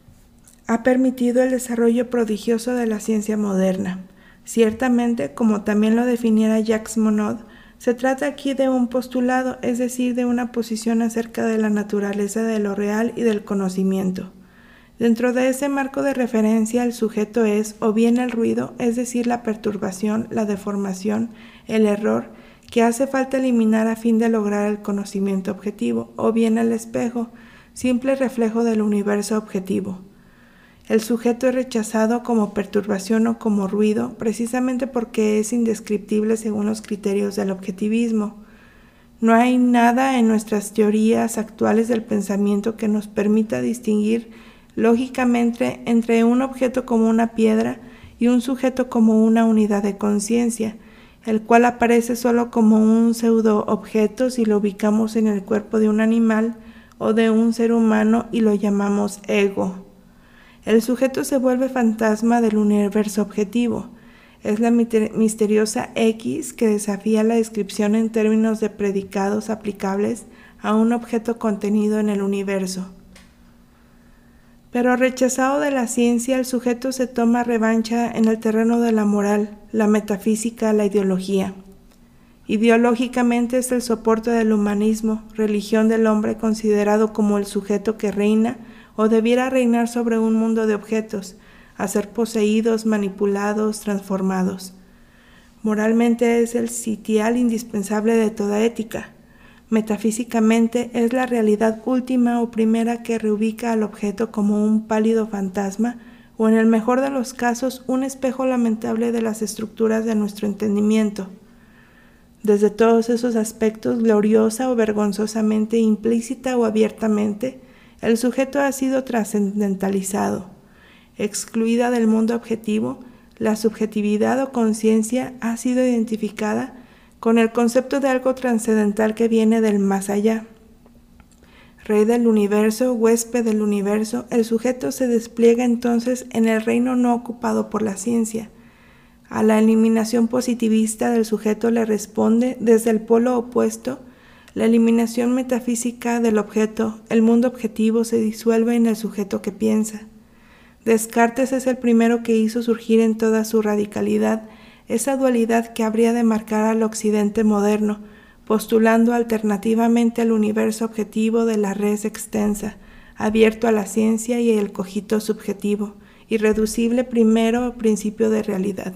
Ha permitido el desarrollo prodigioso de la ciencia moderna. Ciertamente, como también lo definiera Jacques Monod, se trata aquí de un postulado, es decir, de una posición acerca de la naturaleza de lo real y del conocimiento. Dentro de ese marco de referencia, el sujeto es o bien el ruido, es decir, la perturbación, la deformación, el error, que hace falta eliminar a fin de lograr el conocimiento objetivo, o bien el espejo, simple reflejo del universo objetivo. El sujeto es rechazado como perturbación o como ruido precisamente porque es indescriptible según los criterios del objetivismo. No hay nada en nuestras teorías actuales del pensamiento que nos permita distinguir lógicamente entre un objeto como una piedra y un sujeto como una unidad de conciencia, el cual aparece solo como un pseudo objeto si lo ubicamos en el cuerpo de un animal o de un ser humano y lo llamamos ego. El sujeto se vuelve fantasma del universo objetivo. Es la misteriosa X que desafía la descripción en términos de predicados aplicables a un objeto contenido en el universo. Pero rechazado de la ciencia, el sujeto se toma revancha en el terreno de la moral, la metafísica, la ideología. Ideológicamente es el soporte del humanismo, religión del hombre considerado como el sujeto que reina o debiera reinar sobre un mundo de objetos, a ser poseídos, manipulados, transformados. Moralmente es el sitial indispensable de toda ética. Metafísicamente es la realidad última o primera que reubica al objeto como un pálido fantasma o en el mejor de los casos un espejo lamentable de las estructuras de nuestro entendimiento. Desde todos esos aspectos, gloriosa o vergonzosamente, implícita o abiertamente, el sujeto ha sido trascendentalizado. Excluida del mundo objetivo, la subjetividad o conciencia ha sido identificada con el concepto de algo trascendental que viene del más allá. Rey del universo, huésped del universo, el sujeto se despliega entonces en el reino no ocupado por la ciencia. A la eliminación positivista del sujeto le responde desde el polo opuesto la eliminación metafísica del objeto, el mundo objetivo se disuelve en el sujeto que piensa. Descartes es el primero que hizo surgir en toda su radicalidad esa dualidad que habría de marcar al occidente moderno, postulando alternativamente el universo objetivo de la res extensa, abierto a la ciencia y el cogito subjetivo, irreducible primero principio de realidad.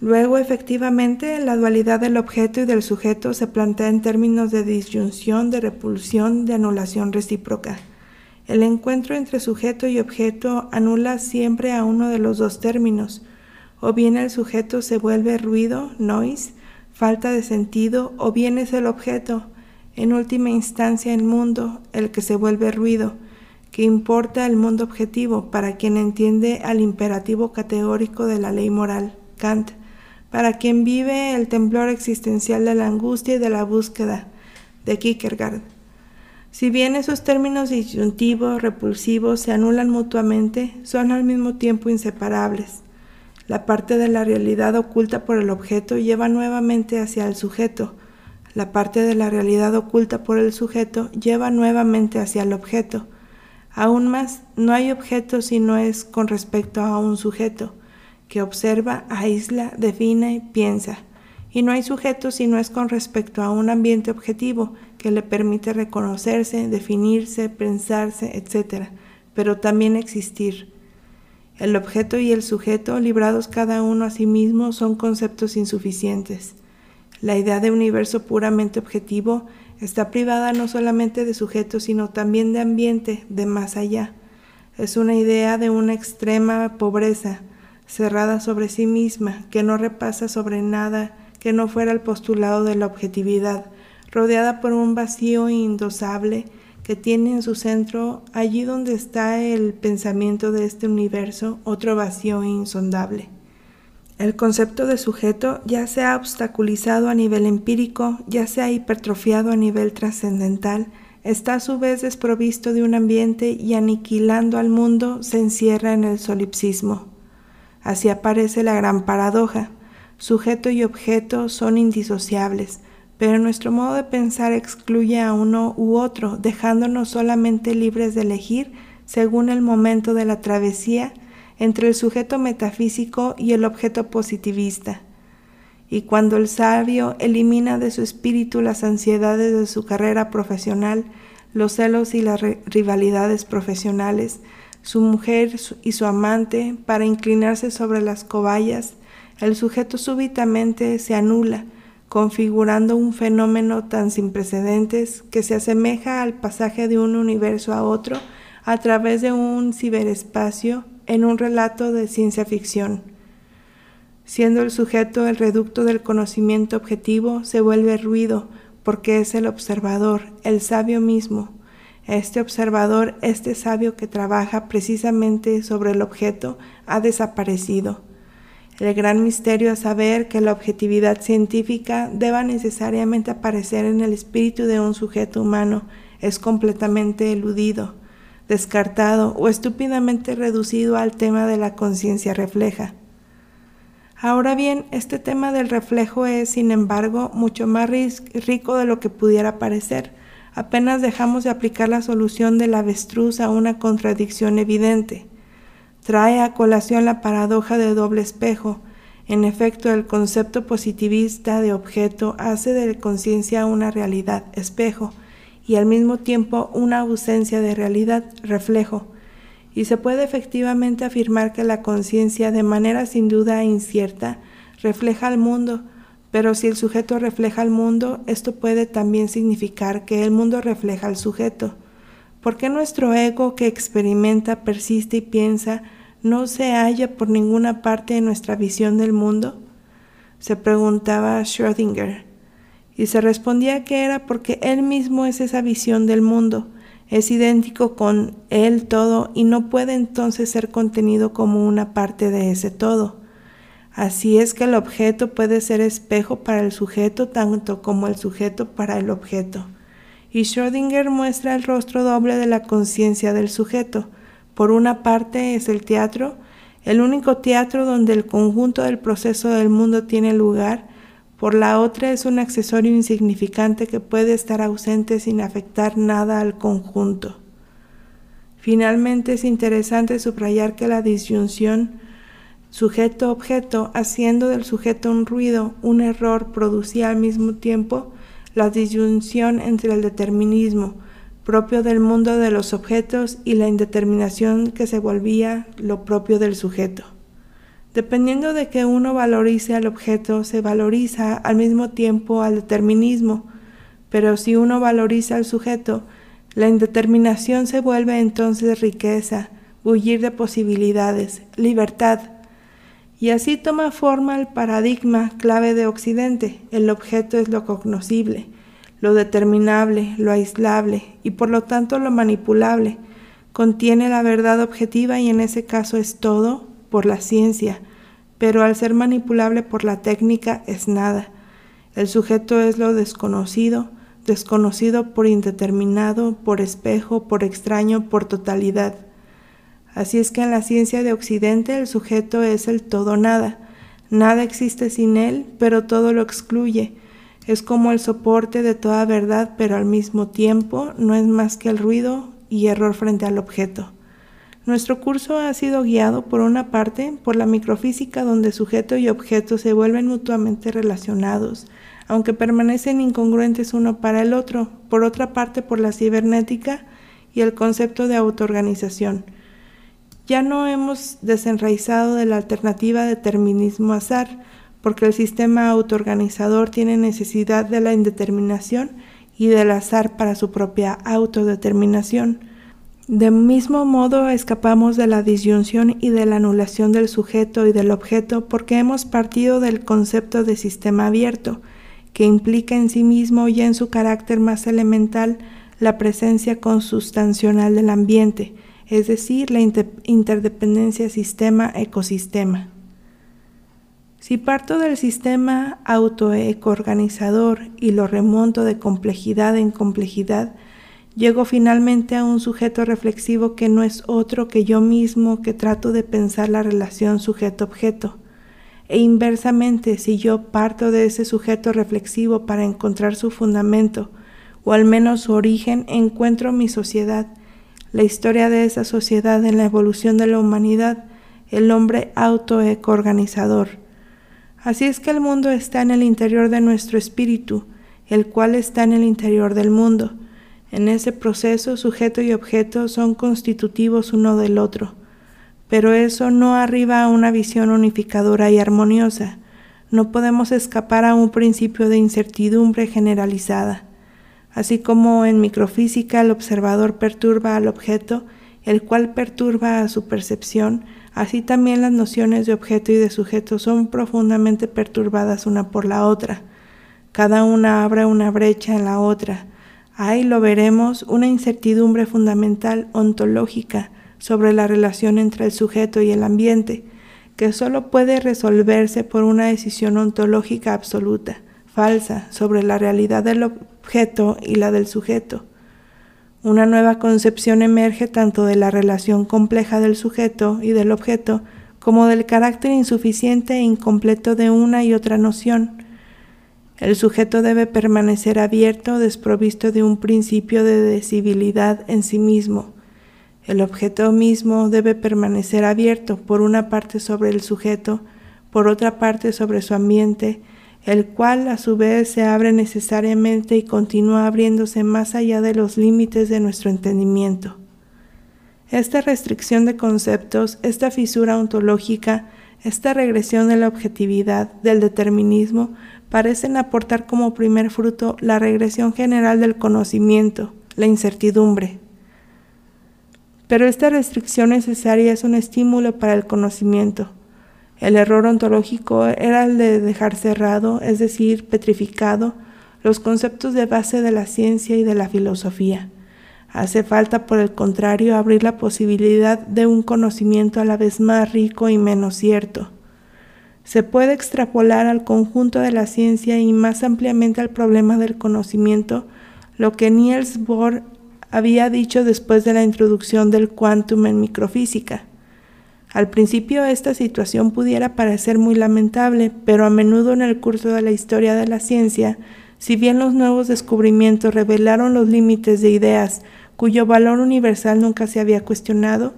Luego, efectivamente, la dualidad del objeto y del sujeto se plantea en términos de disyunción, de repulsión, de anulación recíproca. El encuentro entre sujeto y objeto anula siempre a uno de los dos términos, o bien el sujeto se vuelve ruido, noise, falta de sentido, o bien es el objeto, en última instancia el mundo, el que se vuelve ruido, que importa el mundo objetivo para quien entiende al imperativo categórico de la ley moral, Kant, para quien vive el temblor existencial de la angustia y de la búsqueda de Kierkegaard. Si bien esos términos disyuntivos, repulsivos se anulan mutuamente, son al mismo tiempo inseparables. La parte de la realidad oculta por el objeto lleva nuevamente hacia el sujeto. La parte de la realidad oculta por el sujeto lleva nuevamente hacia el objeto. Aún más, no hay objeto si no es con respecto a un sujeto que observa, aísla, define piensa. Y no hay sujeto si no es con respecto a un ambiente objetivo que le permite reconocerse, definirse, pensarse, etc., pero también existir. El objeto y el sujeto, librados cada uno a sí mismo, son conceptos insuficientes. La idea de universo puramente objetivo está privada no solamente de sujeto, sino también de ambiente, de más allá. Es una idea de una extrema pobreza, cerrada sobre sí misma, que no repasa sobre nada que no fuera el postulado de la objetividad, rodeada por un vacío indosable que tiene en su centro, allí donde está el pensamiento de este universo, otro vacío insondable. El concepto de sujeto ya se ha obstaculizado a nivel empírico, ya se ha hipertrofiado a nivel trascendental, está a su vez desprovisto de un ambiente y aniquilando al mundo se encierra en el solipsismo. Así aparece la gran paradoja. Sujeto y objeto son indisociables, pero nuestro modo de pensar excluye a uno u otro, dejándonos solamente libres de elegir según el momento de la travesía entre el sujeto metafísico y el objeto positivista. Y cuando el sabio elimina de su espíritu las ansiedades de su carrera profesional, los celos y las rivalidades profesionales, su mujer y su amante para inclinarse sobre las cobayas, el sujeto súbitamente se anula, configurando un fenómeno tan sin precedentes que se asemeja al pasaje de un universo a otro a través de un ciberespacio en un relato de ciencia ficción. Siendo el sujeto el reducto del conocimiento objetivo, se vuelve ruido, porque es el observador, el sabio mismo. Este observador, este sabio que trabaja precisamente sobre el objeto, ha desaparecido. El gran misterio es saber que la objetividad científica deba necesariamente aparecer en el espíritu de un sujeto humano es completamente eludido, descartado o estúpidamente reducido al tema de la conciencia refleja. Ahora bien, este tema del reflejo es, sin embargo, mucho más rico de lo que pudiera parecer. Apenas dejamos de aplicar la solución del avestruz a una contradicción evidente. Trae a colación la paradoja de doble espejo. En efecto, el concepto positivista de objeto hace de conciencia una realidad, espejo, y al mismo tiempo una ausencia de realidad, reflejo y se puede efectivamente afirmar que la conciencia, de manera sin duda incierta, refleja al mundo, pero si el sujeto refleja al mundo, esto puede también significar que el mundo refleja al sujeto. ¿Por qué nuestro ego que experimenta, persiste y piensa no se halla por ninguna parte en nuestra visión del mundo? Se preguntaba Schrödinger, y se respondía que era porque él mismo es esa visión del mundo, es idéntico con el todo y no puede entonces ser contenido como una parte de ese todo. Así es que el objeto puede ser espejo para el sujeto tanto como el sujeto para el objeto. Y Schrödinger muestra el rostro doble de la conciencia del sujeto. Por una parte es el teatro, el único teatro donde el conjunto del proceso del mundo tiene lugar, por la otra es un accesorio insignificante que puede estar ausente sin afectar nada al conjunto. Finalmente es interesante subrayar que la disyunción sujeto-objeto, haciendo del sujeto un ruido, un error, producía al mismo tiempo la disyunción entre el determinismo propio del mundo de los objetos y la indeterminación que se volvía lo propio del sujeto. Dependiendo de que uno valorice al objeto, se valoriza al mismo tiempo al determinismo, pero si uno valoriza al sujeto, la indeterminación se vuelve entonces riqueza, bullir de posibilidades, libertad. Y así toma forma el paradigma clave de Occidente. El objeto es lo cognoscible, lo determinable, lo aislable y por lo tanto lo manipulable. Contiene la verdad objetiva y en ese caso es todo por la ciencia, pero al ser manipulable por la técnica es nada. El sujeto es lo desconocido, desconocido por indeterminado, por espejo, por extraño, por totalidad. Así es que en la ciencia de Occidente el sujeto es el todo nada. Nada existe sin él, pero todo lo excluye. Es como el soporte de toda verdad, pero al mismo tiempo no es más que el ruido y error frente al objeto. Nuestro curso ha sido guiado, por una parte, por la microfísica donde sujeto y objeto se vuelven mutuamente relacionados, aunque permanecen incongruentes uno para el otro, por otra parte por la cibernética y el concepto de autoorganización. Ya no hemos desenraizado de la alternativa determinismo azar, porque el sistema autoorganizador tiene necesidad de la indeterminación y del azar para su propia autodeterminación. De mismo modo escapamos de la disyunción y de la anulación del sujeto y del objeto porque hemos partido del concepto de sistema abierto, que implica en sí mismo y en su carácter más elemental la presencia consustancial del ambiente, es decir, la interdependencia sistema-ecosistema. Si parto del sistema autoecoorganizador y lo remonto de complejidad en complejidad, Llego finalmente a un sujeto reflexivo que no es otro que yo mismo que trato de pensar la relación sujeto-objeto. E inversamente, si yo parto de ese sujeto reflexivo para encontrar su fundamento, o al menos su origen, encuentro mi sociedad, la historia de esa sociedad en la evolución de la humanidad, el hombre autoecoorganizador. Así es que el mundo está en el interior de nuestro espíritu, el cual está en el interior del mundo En ese proceso, sujeto y objeto son constitutivos uno del otro, pero eso no arriba a una visión unificadora y armoniosa. No podemos escapar a un principio de incertidumbre generalizada. Así como en microfísica el observador perturba al objeto, el cual perturba a su percepción, así también las nociones de objeto y de sujeto son profundamente perturbadas una por la otra. Cada una abre una brecha en la otra. Ahí lo veremos, una incertidumbre fundamental ontológica sobre la relación entre el sujeto y el ambiente, que solo puede resolverse por una decisión ontológica absoluta, falsa, sobre la realidad del objeto y la del sujeto. Una nueva concepción emerge tanto de la relación compleja del sujeto y del objeto como del carácter insuficiente e incompleto de una y otra noción. El sujeto debe permanecer abierto, desprovisto de un principio de decibilidad en sí mismo, el objeto mismo debe permanecer abierto por una parte sobre el sujeto, por otra parte sobre su ambiente, el cual a su vez se abre necesariamente y continúa abriéndose más allá de los límites de nuestro entendimiento. Esta restricción de conceptos, esta fisura ontológica, esta regresión de la objetividad, del determinismo, parecen aportar como primer fruto la regresión general del conocimiento, la incertidumbre, pero esta restricción necesaria es un estímulo para el conocimiento. El error ontológico era el de dejar cerrado, es decir, petrificado, los conceptos de base de la ciencia y de la filosofía. Hace falta, por el contrario, abrir la posibilidad de un conocimiento a la vez más rico y menos cierto. Se puede extrapolar al conjunto de la ciencia y más ampliamente al problema del conocimiento lo que Niels Bohr había dicho después de la introducción del quantum en microfísica. Al principio esta situación pudiera parecer muy lamentable, pero a menudo en el curso de la historia de la ciencia, si bien los nuevos descubrimientos revelaron los límites de ideas cuyo valor universal nunca se había cuestionado,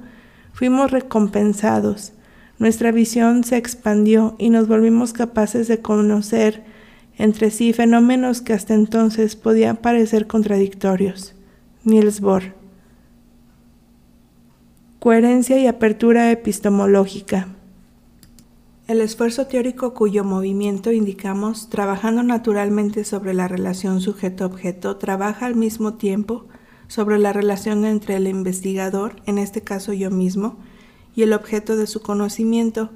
fuimos recompensados. Nuestra visión se expandió y nos volvimos capaces de conocer entre sí fenómenos que hasta entonces podían parecer contradictorios. Niels Bohr. Coherencia y apertura epistemológica. El esfuerzo teórico cuyo movimiento indicamos, trabajando naturalmente sobre la relación sujeto-objeto, trabaja al mismo tiempo sobre la relación entre el investigador, en este caso yo mismo, y el objeto de su conocimiento,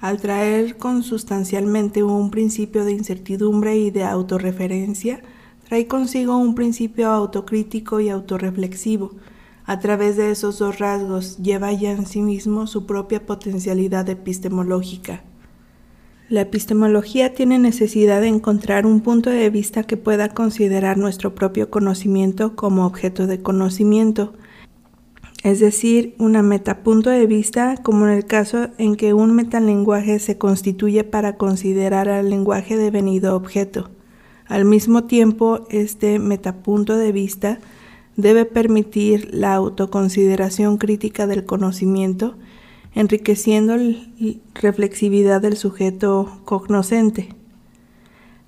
al traer consustancialmente un principio de incertidumbre y de autorreferencia, trae consigo un principio autocrítico y autorreflexivo. A través de esos dos rasgos lleva ya en sí mismo su propia potencialidad epistemológica. La epistemología tiene necesidad de encontrar un punto de vista que pueda considerar nuestro propio conocimiento como objeto de conocimiento, es decir, una metapunto de vista como en el caso en que un metalenguaje se constituye para considerar al lenguaje devenido objeto. Al mismo tiempo, este metapunto de vista debe permitir la autoconsideración crítica del conocimiento, enriqueciendo la reflexividad del sujeto cognoscente.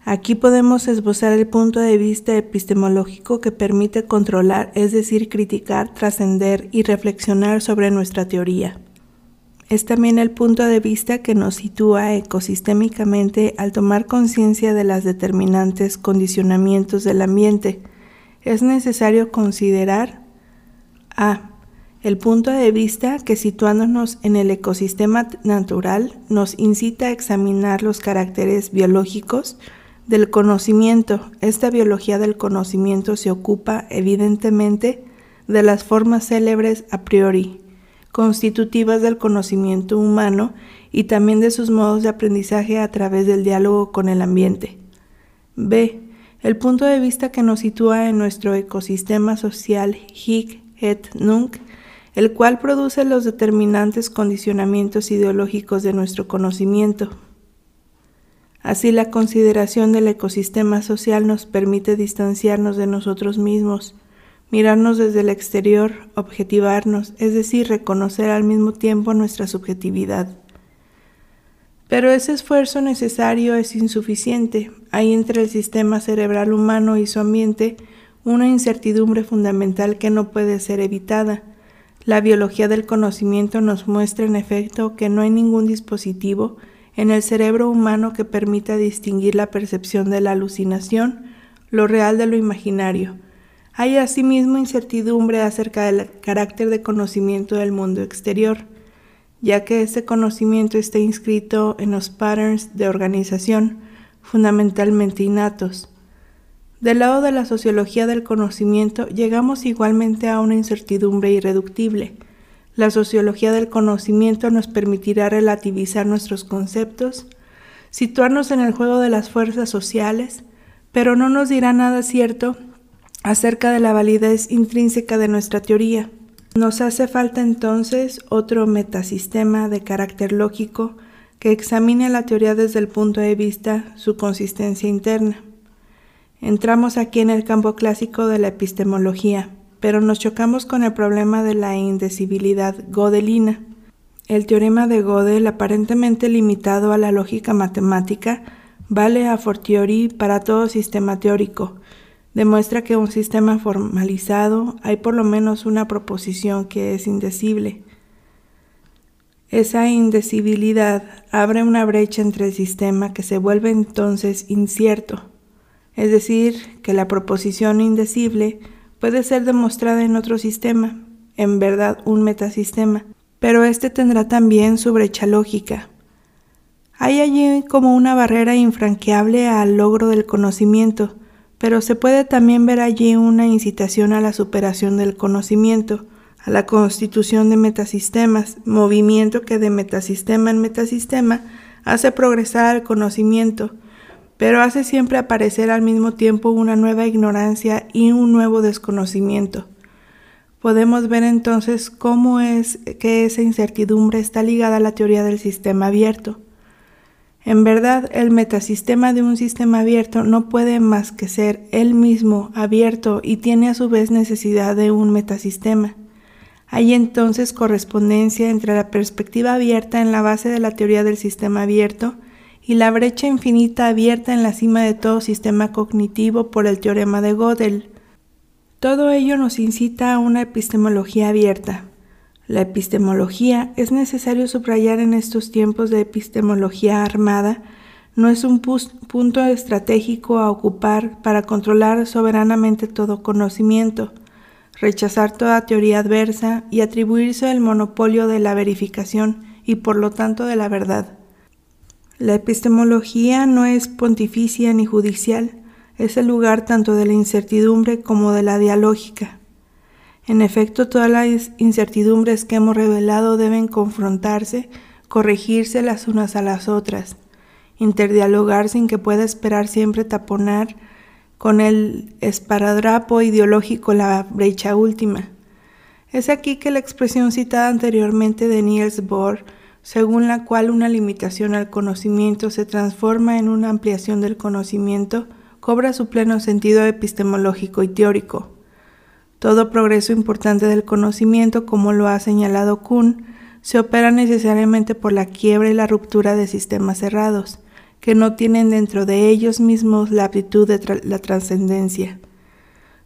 Aquí podemos esbozar el punto de vista epistemológico que permite controlar, es decir, criticar, trascender y reflexionar sobre nuestra teoría. Es también el punto de vista que nos sitúa ecosistémicamente al tomar conciencia de las determinantes condicionamientos del ambiente. Es necesario considerar a. El punto de vista que situándonos en el ecosistema natural nos incita a examinar los caracteres biológicos del conocimiento. Esta biología del conocimiento se ocupa evidentemente de las formas célebres a priori, constitutivas del conocimiento humano y también de sus modos de aprendizaje a través del diálogo con el ambiente. B. El punto de vista que nos sitúa en nuestro ecosistema social Hic et Nunc, el cual produce los determinantes condicionamientos ideológicos de nuestro conocimiento. Así la consideración del ecosistema social nos permite distanciarnos de nosotros mismos, mirarnos desde el exterior, objetivarnos, es decir, reconocer al mismo tiempo nuestra subjetividad. Pero ese esfuerzo necesario es insuficiente. Hay entre el sistema cerebral humano y su ambiente una incertidumbre fundamental que no puede ser evitada. La biología del conocimiento nos muestra en efecto que no hay ningún dispositivo en el cerebro humano que permita distinguir la percepción de la alucinación, lo real de lo imaginario. Hay asimismo incertidumbre acerca del carácter de conocimiento del mundo exterior, ya que este conocimiento está inscrito en los patterns de organización, fundamentalmente innatos. Del lado de la sociología del conocimiento llegamos igualmente a una incertidumbre irreductible. La sociología del conocimiento nos permitirá relativizar nuestros conceptos, situarnos en el juego de las fuerzas sociales, pero no nos dirá nada cierto acerca de la validez intrínseca de nuestra teoría. Nos hace falta entonces otro metasistema de carácter lógico que examine la teoría desde el punto de vista su consistencia interna. Entramos aquí en el campo clásico de la epistemología, pero nos chocamos con el problema de la indecibilidad godelina. El teorema de Gödel, aparentemente limitado a la lógica matemática, vale a fortiori para todo sistema teórico. Demuestra que un sistema formalizado hay por lo menos una proposición que es indecible. Esa indecibilidad abre una brecha entre el sistema que se vuelve entonces incierto es decir, que la proposición indecible puede ser demostrada en otro sistema, en verdad un metasistema, pero este tendrá también su brecha lógica. Hay allí como una barrera infranqueable al logro del conocimiento, pero se puede también ver allí una incitación a la superación del conocimiento, a la constitución de metasistemas, movimiento que de metasistema en metasistema hace progresar al conocimiento, pero hace siempre aparecer al mismo tiempo una nueva ignorancia y un nuevo desconocimiento. Podemos ver entonces cómo es que esa incertidumbre está ligada a la teoría del sistema abierto. En verdad, el metasistema de un sistema abierto no puede más que ser él mismo abierto y tiene a su vez necesidad de un metasistema. Hay entonces correspondencia entre la perspectiva abierta en la base de la teoría del sistema abierto y la brecha infinita abierta en la cima de todo sistema cognitivo por el teorema de Gödel. Todo ello nos incita a una epistemología abierta. La epistemología, es necesario subrayar en estos tiempos de epistemología armada, no es un punto estratégico a ocupar para controlar soberanamente todo conocimiento, rechazar toda teoría adversa y atribuirse el monopolio de la verificación y por lo tanto de la verdad. La epistemología no es pontificia ni judicial, es el lugar tanto de la incertidumbre como de la dialógica. En efecto, todas las incertidumbres que hemos revelado deben confrontarse, corregirse las unas a las otras, interdialogar sin que pueda esperar siempre taponar con el esparadrapo ideológico la brecha última. Es aquí que la expresión citada anteriormente de Niels Bohr según la cual una limitación al conocimiento se transforma en una ampliación del conocimiento, cobra su pleno sentido epistemológico y teórico. Todo progreso importante del conocimiento, como lo ha señalado Kuhn, se opera necesariamente por la quiebra y la ruptura de sistemas cerrados, que no tienen dentro de ellos mismos la aptitud de la trascendencia.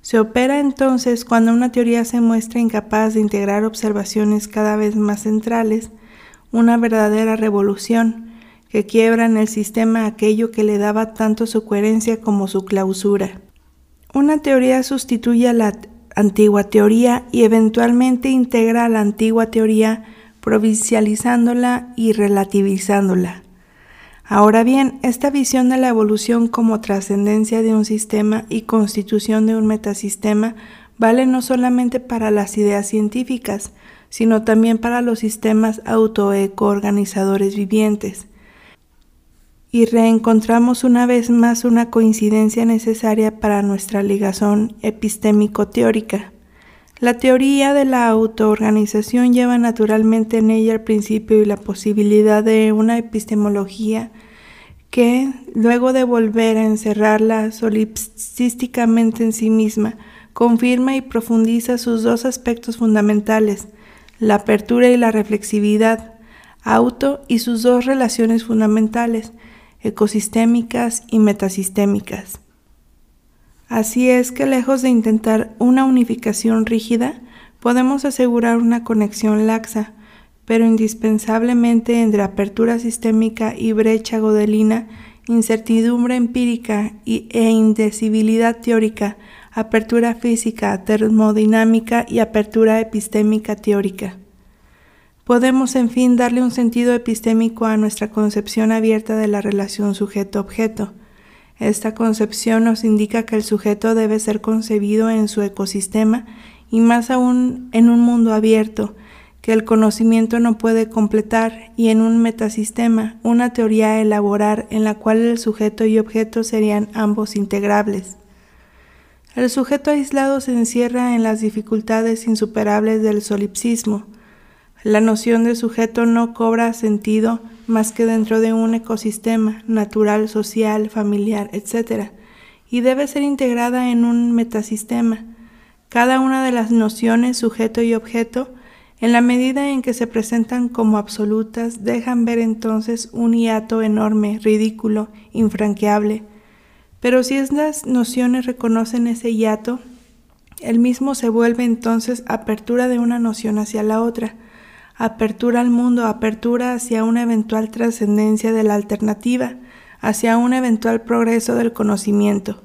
Se opera entonces cuando una teoría se muestra incapaz de integrar observaciones cada vez más centrales una verdadera revolución que quiebra en el sistema aquello que le daba tanto su coherencia como su clausura. Una teoría sustituye a la antigua teoría y eventualmente integra la antigua teoría provincializándola y relativizándola. Ahora bien, esta visión de la evolución como trascendencia de un sistema y constitución de un metasistema vale no solamente para las ideas científicas, sino también para los sistemas autoeco-organizadores vivientes. Y reencontramos una vez más una coincidencia necesaria para nuestra ligación epistémico-teórica. La teoría de la autoorganización lleva naturalmente en ella el principio y la posibilidad de una epistemología que, luego de volver a encerrarla solipsísticamente en sí misma, confirma y profundiza sus dos aspectos fundamentales, la apertura y la reflexividad, auto y sus dos relaciones fundamentales, ecosistémicas y metasistémicas. Así es que lejos de intentar una unificación rígida, podemos asegurar una conexión laxa, pero indispensablemente entre apertura sistémica y brecha godelina, incertidumbre empírica e indecibilidad teórica, apertura física, termodinámica y apertura epistémica teórica. Podemos, en fin, darle un sentido epistémico a nuestra concepción abierta de la relación sujeto-objeto. Esta concepción nos indica que el sujeto debe ser concebido en su ecosistema y más aún en un mundo abierto, que el conocimiento no puede completar y en un metasistema, una teoría a elaborar en la cual el sujeto y objeto serían ambos integrables. El sujeto aislado se encierra en las dificultades insuperables del solipsismo. La noción de sujeto no cobra sentido más que dentro de un ecosistema natural, social, familiar, etc., y debe ser integrada en un metasistema. Cada una de las nociones sujeto y objeto, en la medida en que se presentan como absolutas, dejan ver entonces un hiato enorme, ridículo, infranqueable, pero si estas nociones reconocen ese hiato, el mismo se vuelve entonces apertura de una noción hacia la otra, apertura al mundo, apertura hacia una eventual trascendencia de la alternativa, hacia un eventual progreso del conocimiento.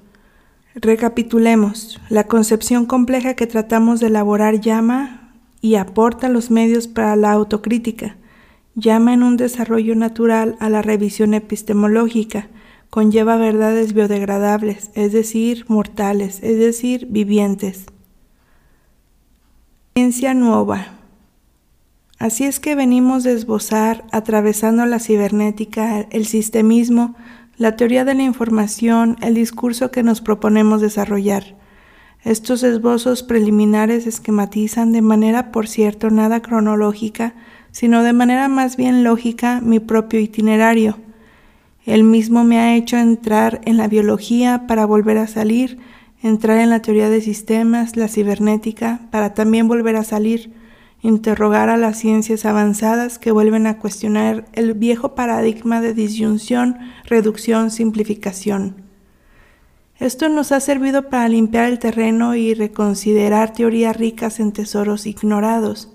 Recapitulemos, la concepción compleja que tratamos de elaborar llama y aporta los medios para la autocrítica, llama en un desarrollo natural a la revisión epistemológica, conlleva verdades biodegradables, es decir, mortales, es decir, vivientes. Ciencia nueva. Así es que venimos de esbozar, atravesando la cibernética, el sistemismo, la teoría de la información, el discurso que nos proponemos desarrollar. Estos esbozos preliminares esquematizan de manera, por cierto, nada cronológica, sino de manera más bien lógica mi propio itinerario él mismo me ha hecho entrar en la biología para volver a salir, entrar en la teoría de sistemas, la cibernética, para también volver a salir, interrogar a las ciencias avanzadas que vuelven a cuestionar el viejo paradigma de disyunción, reducción, simplificación. Esto nos ha servido para limpiar el terreno y reconsiderar teorías ricas en tesoros ignorados,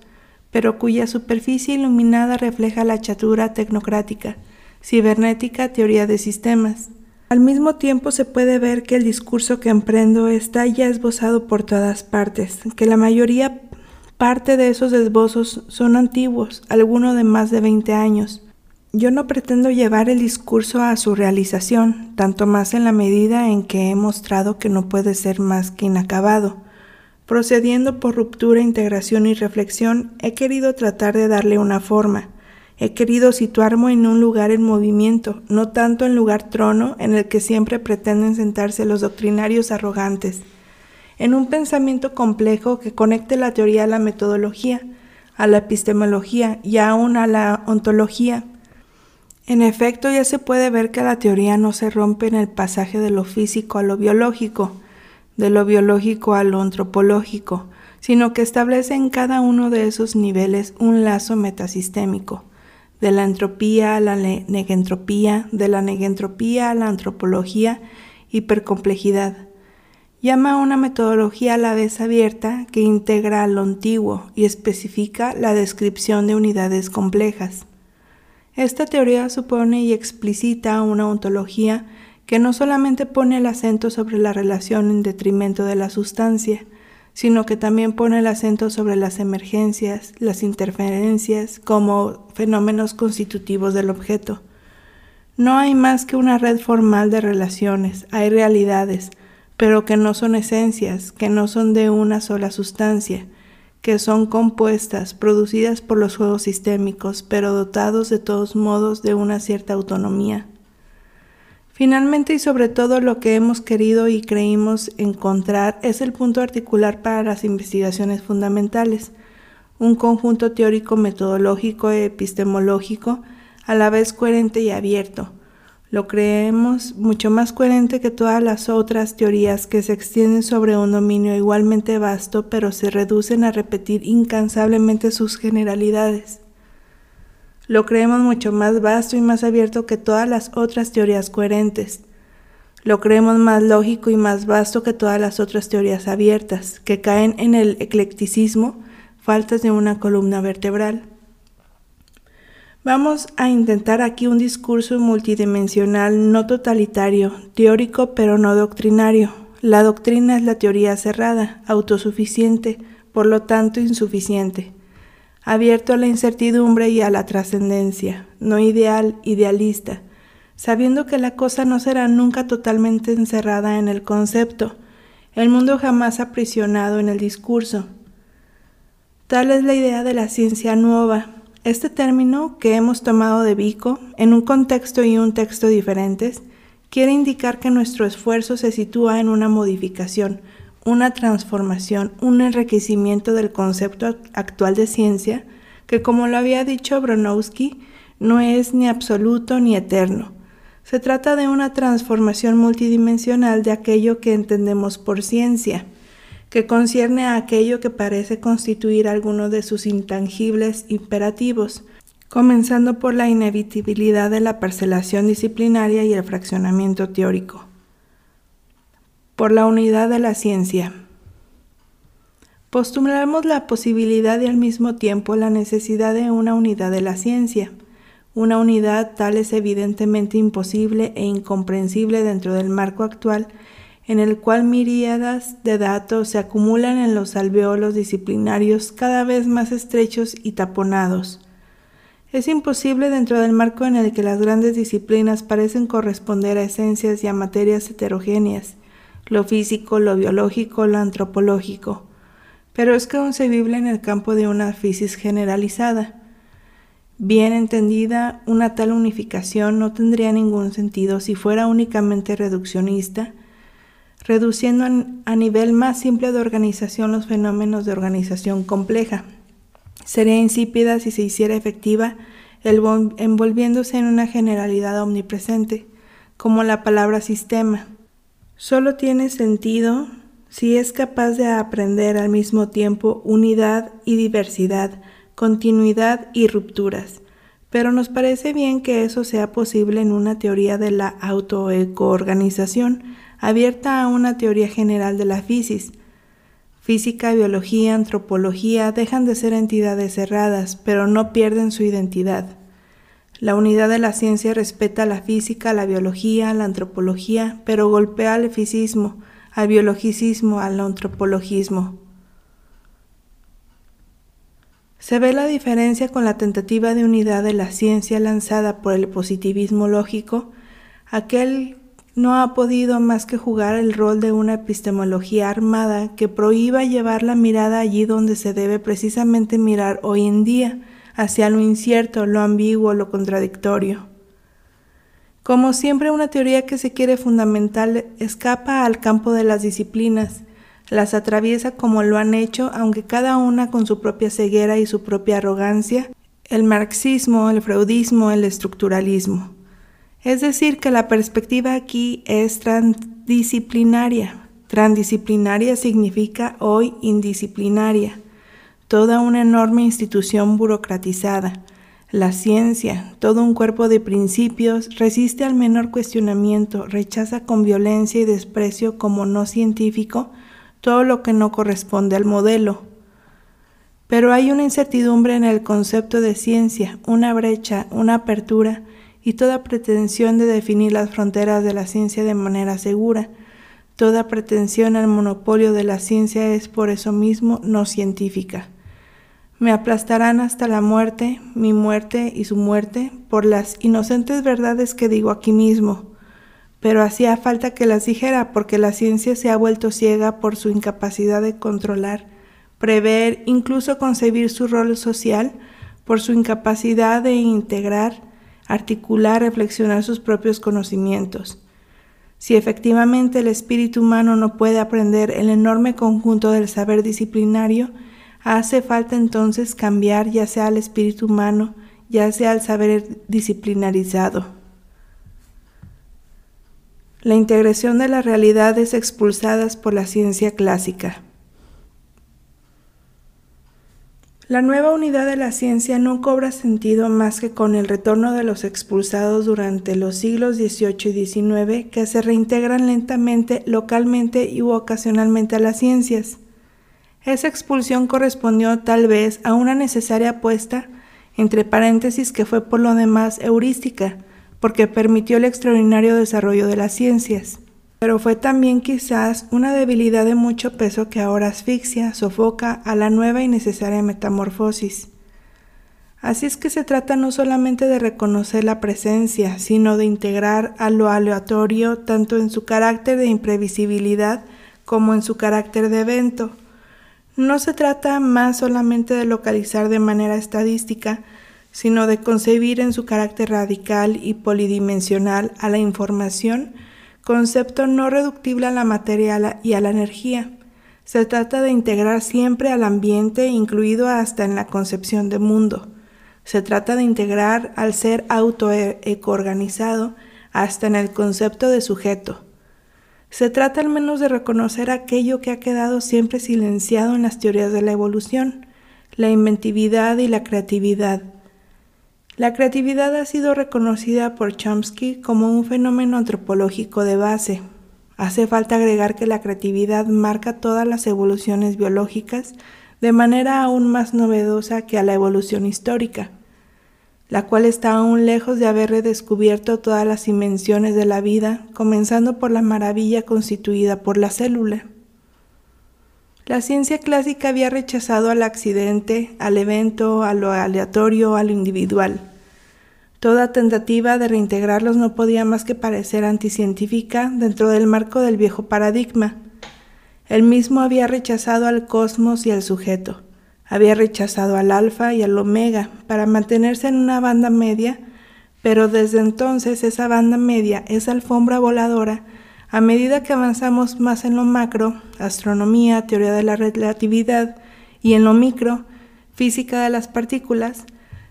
pero cuya superficie iluminada refleja la chatura tecnocrática cibernética, teoría de sistemas. Al mismo tiempo se puede ver que el discurso que emprendo está ya esbozado por todas partes, que la mayoría parte de esos esbozos son antiguos, algunos de más de 20 años. Yo no pretendo llevar el discurso a su realización, tanto más en la medida en que he mostrado que no puede ser más que inacabado. Procediendo por ruptura, integración y reflexión, he querido tratar de darle una forma, He querido situarme en un lugar en movimiento, no tanto en lugar trono en el que siempre pretenden sentarse los doctrinarios arrogantes. En un pensamiento complejo que conecte la teoría a la metodología, a la epistemología y aún a la ontología. En efecto, ya se puede ver que la teoría no se rompe en el pasaje de lo físico a lo biológico, de lo biológico a lo antropológico, sino que establece en cada uno de esos niveles un lazo metasistémico de la entropía a la negentropía, de la negentropía a la antropología, hipercomplejidad. Llama a una metodología a la vez abierta que integra lo antiguo y especifica la descripción de unidades complejas. Esta teoría supone y explicita una ontología que no solamente pone el acento sobre la relación en detrimento de la sustancia, sino que también pone el acento sobre las emergencias, las interferencias como fenómenos constitutivos del objeto. No hay más que una red formal de relaciones, hay realidades, pero que no son esencias, que no son de una sola sustancia, que son compuestas, producidas por los juegos sistémicos, pero dotados de todos modos de una cierta autonomía. Finalmente y sobre todo lo que hemos querido y creímos encontrar es el punto articular para las investigaciones fundamentales, un conjunto teórico, metodológico epistemológico a la vez coherente y abierto. Lo creemos mucho más coherente que todas las otras teorías que se extienden sobre un dominio igualmente vasto pero se reducen a repetir incansablemente sus generalidades. Lo creemos mucho más vasto y más abierto que todas las otras teorías coherentes. Lo creemos más lógico y más vasto que todas las otras teorías abiertas, que caen en el eclecticismo, faltas de una columna vertebral. Vamos a intentar aquí un discurso multidimensional no totalitario, teórico pero no doctrinario. La doctrina es la teoría cerrada, autosuficiente, por lo tanto insuficiente, abierto a la incertidumbre y a la trascendencia, no ideal, idealista, sabiendo que la cosa no será nunca totalmente encerrada en el concepto, el mundo jamás aprisionado en el discurso. Tal es la idea de la ciencia nueva. Este término que hemos tomado de Vico, en un contexto y un texto diferentes, quiere indicar que nuestro esfuerzo se sitúa en una modificación, una transformación, un enriquecimiento del concepto actual de ciencia, que como lo había dicho Bronowski, no es ni absoluto ni eterno, se trata de una transformación multidimensional de aquello que entendemos por ciencia, que concierne a aquello que parece constituir alguno de sus intangibles imperativos, comenzando por la inevitabilidad de la parcelación disciplinaria y el fraccionamiento teórico. Por la unidad de la ciencia. Postulamos la posibilidad y al mismo tiempo la necesidad de una unidad de la ciencia una unidad tal es evidentemente imposible e incomprensible dentro del marco actual en el cual miríadas de datos se acumulan en los alveolos disciplinarios cada vez más estrechos y taponados. Es imposible dentro del marco en el que las grandes disciplinas parecen corresponder a esencias y a materias heterogéneas, lo físico, lo biológico, lo antropológico, pero es concebible en el campo de una fisis generalizada. Bien entendida, una tal unificación no tendría ningún sentido si fuera únicamente reduccionista, reduciendo a nivel más simple de organización los fenómenos de organización compleja. Sería insípida si se hiciera efectiva envolviéndose en una generalidad omnipresente, como la palabra sistema. Solo tiene sentido si es capaz de aprender al mismo tiempo unidad y diversidad, continuidad y rupturas, pero nos parece bien que eso sea posible en una teoría de la autoecoorganización, abierta a una teoría general de la fisis. Física, biología, antropología dejan de ser entidades cerradas, pero no pierden su identidad. La unidad de la ciencia respeta la física, la biología, la antropología, pero golpea al fisismo, al biologicismo, al antropologismo. Se ve la diferencia con la tentativa de unidad de la ciencia lanzada por el positivismo lógico. Aquel no ha podido más que jugar el rol de una epistemología armada que prohíba llevar la mirada allí donde se debe precisamente mirar hoy en día, hacia lo incierto, lo ambiguo, lo contradictorio. Como siempre, una teoría que se quiere fundamental escapa al campo de las disciplinas, las atraviesa como lo han hecho, aunque cada una con su propia ceguera y su propia arrogancia, el marxismo, el freudismo, el estructuralismo. Es decir, que la perspectiva aquí es transdisciplinaria. Transdisciplinaria significa hoy indisciplinaria, toda una enorme institución burocratizada. La ciencia, todo un cuerpo de principios, resiste al menor cuestionamiento, rechaza con violencia y desprecio como no científico todo lo que no corresponde al modelo. Pero hay una incertidumbre en el concepto de ciencia, una brecha, una apertura y toda pretensión de definir las fronteras de la ciencia de manera segura. Toda pretensión al monopolio de la ciencia es por eso mismo no científica. Me aplastarán hasta la muerte, mi muerte y su muerte, por las inocentes verdades que digo aquí mismo, pero hacía falta que las dijera porque la ciencia se ha vuelto ciega por su incapacidad de controlar, prever, incluso concebir su rol social, por su incapacidad de integrar, articular, reflexionar sus propios conocimientos. Si efectivamente el espíritu humano no puede aprender el enorme conjunto del saber disciplinario, hace falta entonces cambiar ya sea al espíritu humano, ya sea al saber disciplinarizado. La integración de las realidades expulsadas por la ciencia clásica. La nueva unidad de la ciencia no cobra sentido más que con el retorno de los expulsados durante los siglos XVIII y XIX que se reintegran lentamente, localmente y ocasionalmente a las ciencias. Esa expulsión correspondió tal vez a una necesaria apuesta, entre paréntesis que fue por lo demás heurística, porque permitió el extraordinario desarrollo de las ciencias pero fue también quizás una debilidad de mucho peso que ahora asfixia, sofoca a la nueva y necesaria metamorfosis. Así es que se trata no solamente de reconocer la presencia, sino de integrar a lo aleatorio tanto en su carácter de imprevisibilidad como en su carácter de evento. No se trata más solamente de localizar de manera estadística, sino de concebir en su carácter radical y polidimensional a la información concepto no reductible a la materia y a la energía. Se trata de integrar siempre al ambiente, incluido hasta en la concepción de mundo. Se trata de integrar al ser autoecoorganizado hasta en el concepto de sujeto. Se trata al menos de reconocer aquello que ha quedado siempre silenciado en las teorías de la evolución, la inventividad y la creatividad, la creatividad ha sido reconocida por Chomsky como un fenómeno antropológico de base. Hace falta agregar que la creatividad marca todas las evoluciones biológicas de manera aún más novedosa que a la evolución histórica, la cual está aún lejos de haber redescubierto todas las dimensiones de la vida, comenzando por la maravilla constituida por la célula. La ciencia clásica había rechazado al accidente, al evento, a lo aleatorio, a lo individual. Toda tentativa de reintegrarlos no podía más que parecer anticientífica dentro del marco del viejo paradigma. Él mismo había rechazado al cosmos y al sujeto, había rechazado al alfa y al omega para mantenerse en una banda media, pero desde entonces esa banda media, esa alfombra voladora, a medida que avanzamos más en lo macro, astronomía, teoría de la relatividad, y en lo micro, física de las partículas,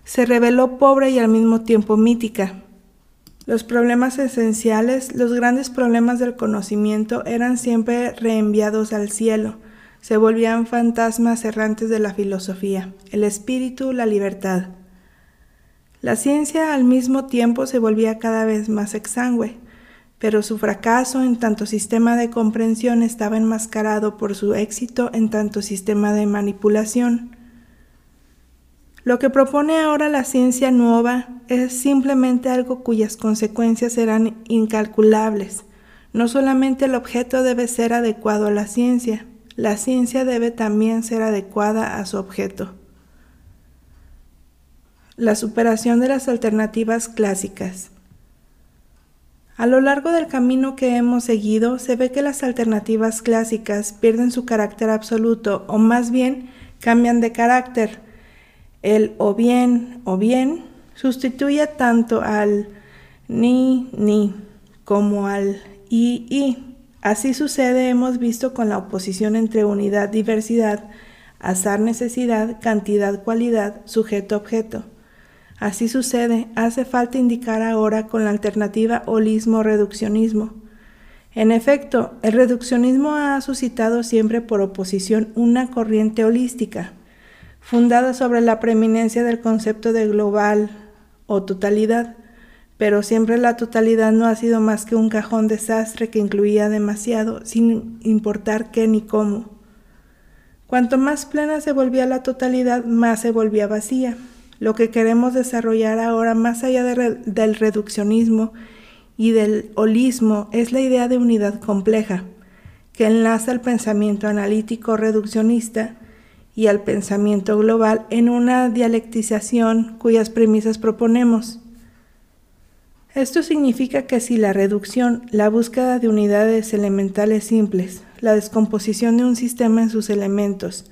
se reveló pobre y al mismo tiempo mítica. Los problemas esenciales, los grandes problemas del conocimiento eran siempre reenviados al cielo, se volvían fantasmas errantes de la filosofía, el espíritu, la libertad. La ciencia al mismo tiempo se volvía cada vez más exangüe, pero su fracaso en tanto sistema de comprensión estaba enmascarado por su éxito en tanto sistema de manipulación. Lo que propone ahora la ciencia nueva es simplemente algo cuyas consecuencias serán incalculables. No solamente el objeto debe ser adecuado a la ciencia, la ciencia debe también ser adecuada a su objeto. La superación de las alternativas clásicas. A lo largo del camino que hemos seguido, se ve que las alternativas clásicas pierden su carácter absoluto o más bien cambian de carácter. El o bien o bien sustituye tanto al ni ni como al y y. Así sucede, hemos visto con la oposición entre unidad, diversidad, azar, necesidad, cantidad, cualidad, sujeto, objeto. Así sucede, hace falta indicar ahora con la alternativa holismo-reduccionismo. En efecto, el reduccionismo ha suscitado siempre por oposición una corriente holística, fundada sobre la preeminencia del concepto de global o totalidad, pero siempre la totalidad no ha sido más que un cajón desastre que incluía demasiado, sin importar qué ni cómo. Cuanto más plena se volvía la totalidad, más se volvía vacía. Lo que queremos desarrollar ahora, más allá del reduccionismo y del holismo, es la idea de unidad compleja, que enlaza el pensamiento analítico reduccionista y al pensamiento global en una dialectización cuyas premisas proponemos. Esto significa que si la reducción, la búsqueda de unidades elementales simples, la descomposición de un sistema en sus elementos,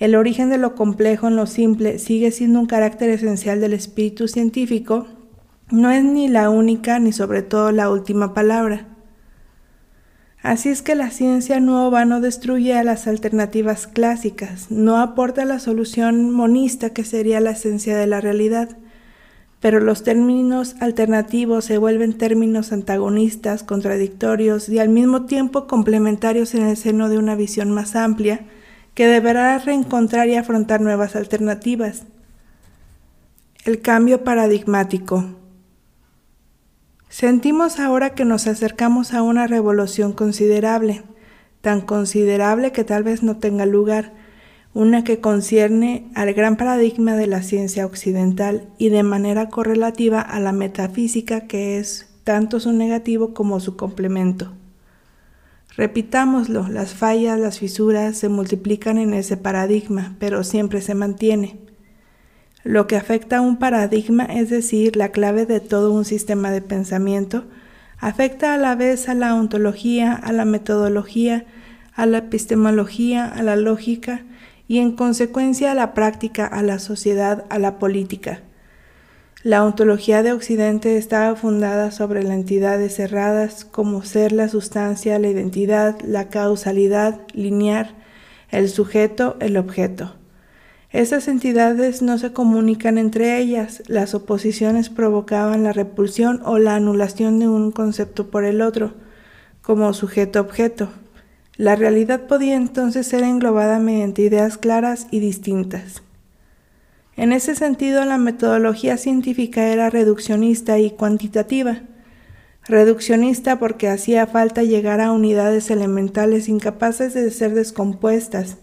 el origen de lo complejo en lo simple sigue siendo un carácter esencial del espíritu científico, no es ni la única ni sobre todo la última palabra. Así es que la ciencia nueva no destruye a las alternativas clásicas, no aporta la solución monista que sería la esencia de la realidad, pero los términos alternativos se vuelven términos antagonistas, contradictorios y al mismo tiempo complementarios en el seno de una visión más amplia que deberá reencontrar y afrontar nuevas alternativas. El cambio paradigmático. Sentimos ahora que nos acercamos a una revolución considerable, tan considerable que tal vez no tenga lugar, una que concierne al gran paradigma de la ciencia occidental y de manera correlativa a la metafísica que es tanto su negativo como su complemento. Repitámoslo, las fallas, las fisuras se multiplican en ese paradigma, pero siempre se mantiene. Lo que afecta a un paradigma, es decir, la clave de todo un sistema de pensamiento, afecta a la vez a la ontología, a la metodología, a la epistemología, a la lógica, y en consecuencia a la práctica, a la sociedad, a la política. La ontología de Occidente estaba fundada sobre las entidades cerradas como ser la sustancia, la identidad, la causalidad lineal, el sujeto, el objeto. Esas entidades no se comunican entre ellas, las oposiciones provocaban la repulsión o la anulación de un concepto por el otro, como sujeto-objeto. La realidad podía entonces ser englobada mediante ideas claras y distintas. En ese sentido, la metodología científica era reduccionista y cuantitativa. Reduccionista porque hacía falta llegar a unidades elementales incapaces de ser descompuestas,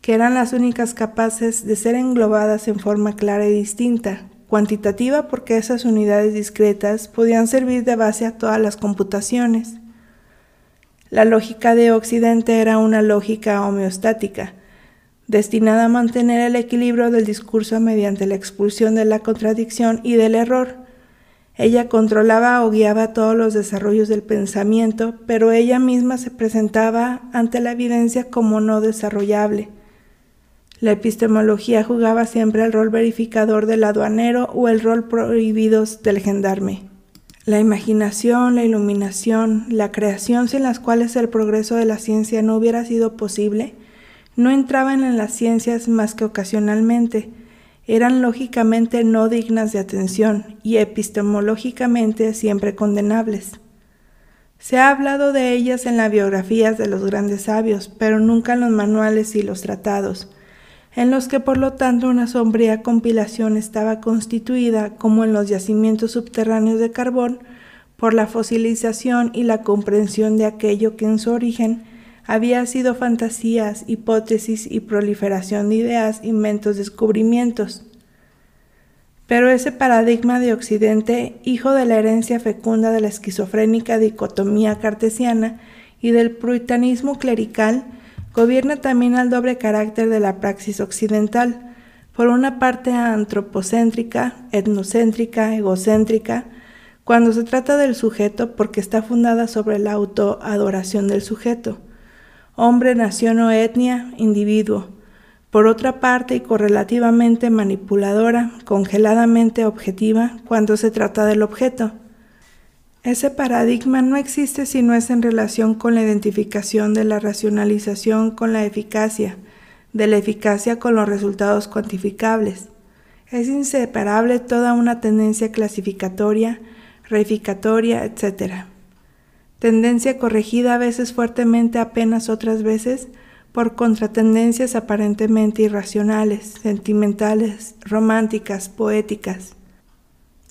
que eran las únicas capaces de ser englobadas en forma clara y distinta. Cuantitativa porque esas unidades discretas podían servir de base a todas las computaciones. La lógica de Occidente era una lógica homeostática, destinada a mantener el equilibrio del discurso mediante la expulsión de la contradicción y del error. Ella controlaba o guiaba todos los desarrollos del pensamiento, pero ella misma se presentaba ante la evidencia como no desarrollable. La epistemología jugaba siempre el rol verificador del aduanero o el rol prohibido del gendarme. La imaginación, la iluminación, la creación sin las cuales el progreso de la ciencia no hubiera sido posible, no entraban en las ciencias más que ocasionalmente, eran lógicamente no dignas de atención y epistemológicamente siempre condenables. Se ha hablado de ellas en las biografías de los grandes sabios, pero nunca en los manuales y los tratados, en los que por lo tanto una sombría compilación estaba constituida, como en los yacimientos subterráneos de carbón, por la fosilización y la comprensión de aquello que en su origen había sido fantasías, hipótesis y proliferación de ideas, inventos, descubrimientos. Pero ese paradigma de Occidente, hijo de la herencia fecunda de la esquizofrénica dicotomía cartesiana y del puritanismo clerical, gobierna también al doble carácter de la praxis occidental, por una parte antropocéntrica, etnocéntrica, egocéntrica, cuando se trata del sujeto porque está fundada sobre la autoadoración del sujeto, hombre, nación o etnia, individuo, por otra parte y correlativamente manipuladora, congeladamente objetiva cuando se trata del objeto, ese paradigma no existe si no es en relación con la identificación de la racionalización con la eficacia, de la eficacia con los resultados cuantificables. Es inseparable toda una tendencia clasificatoria, reificatoria, etc. Tendencia corregida a veces fuertemente, apenas otras veces, por contratendencias aparentemente irracionales, sentimentales, románticas, poéticas.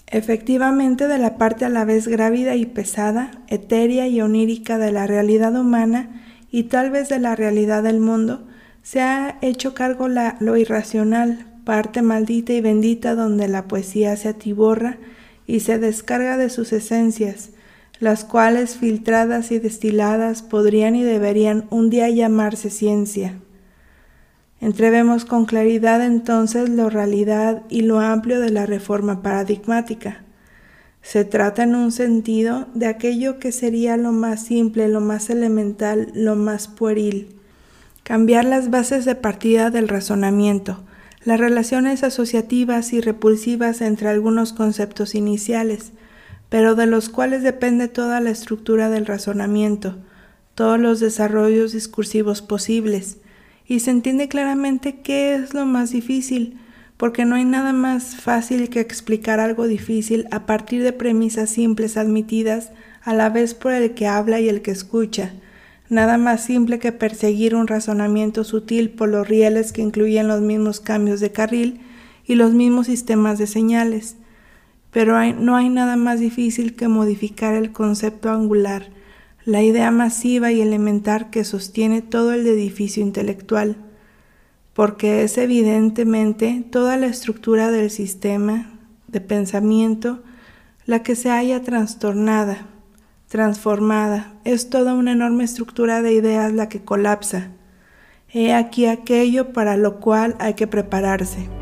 Efectivamente, de la parte a la vez grávida y pesada, etérea y onírica de la realidad humana y tal vez de la realidad del mundo, se ha hecho cargo la, lo irracional, parte maldita y bendita donde la poesía se atiborra y se descarga de sus esencias, las cuales filtradas y destiladas podrían y deberían un día llamarse ciencia. Entrevemos con claridad entonces la realidad y lo amplio de la reforma paradigmática. Se trata en un sentido de aquello que sería lo más simple, lo más elemental, lo más pueril. Cambiar las bases de partida del razonamiento, las relaciones asociativas y repulsivas entre algunos conceptos iniciales, pero de los cuales depende toda la estructura del razonamiento, todos los desarrollos discursivos posibles, y se entiende claramente qué es lo más difícil, porque no hay nada más fácil que explicar algo difícil a partir de premisas simples admitidas a la vez por el que habla y el que escucha, nada más simple que perseguir un razonamiento sutil por los rieles que incluyen los mismos cambios de carril y los mismos sistemas de señales. Pero no hay nada más difícil que modificar el concepto angular, la idea masiva y elemental que sostiene todo el edificio intelectual, porque es evidentemente toda la estructura del sistema de pensamiento la que se haya trastornada transformada. Es toda una enorme estructura de ideas la que colapsa. He aquí aquello para lo cual hay que prepararse.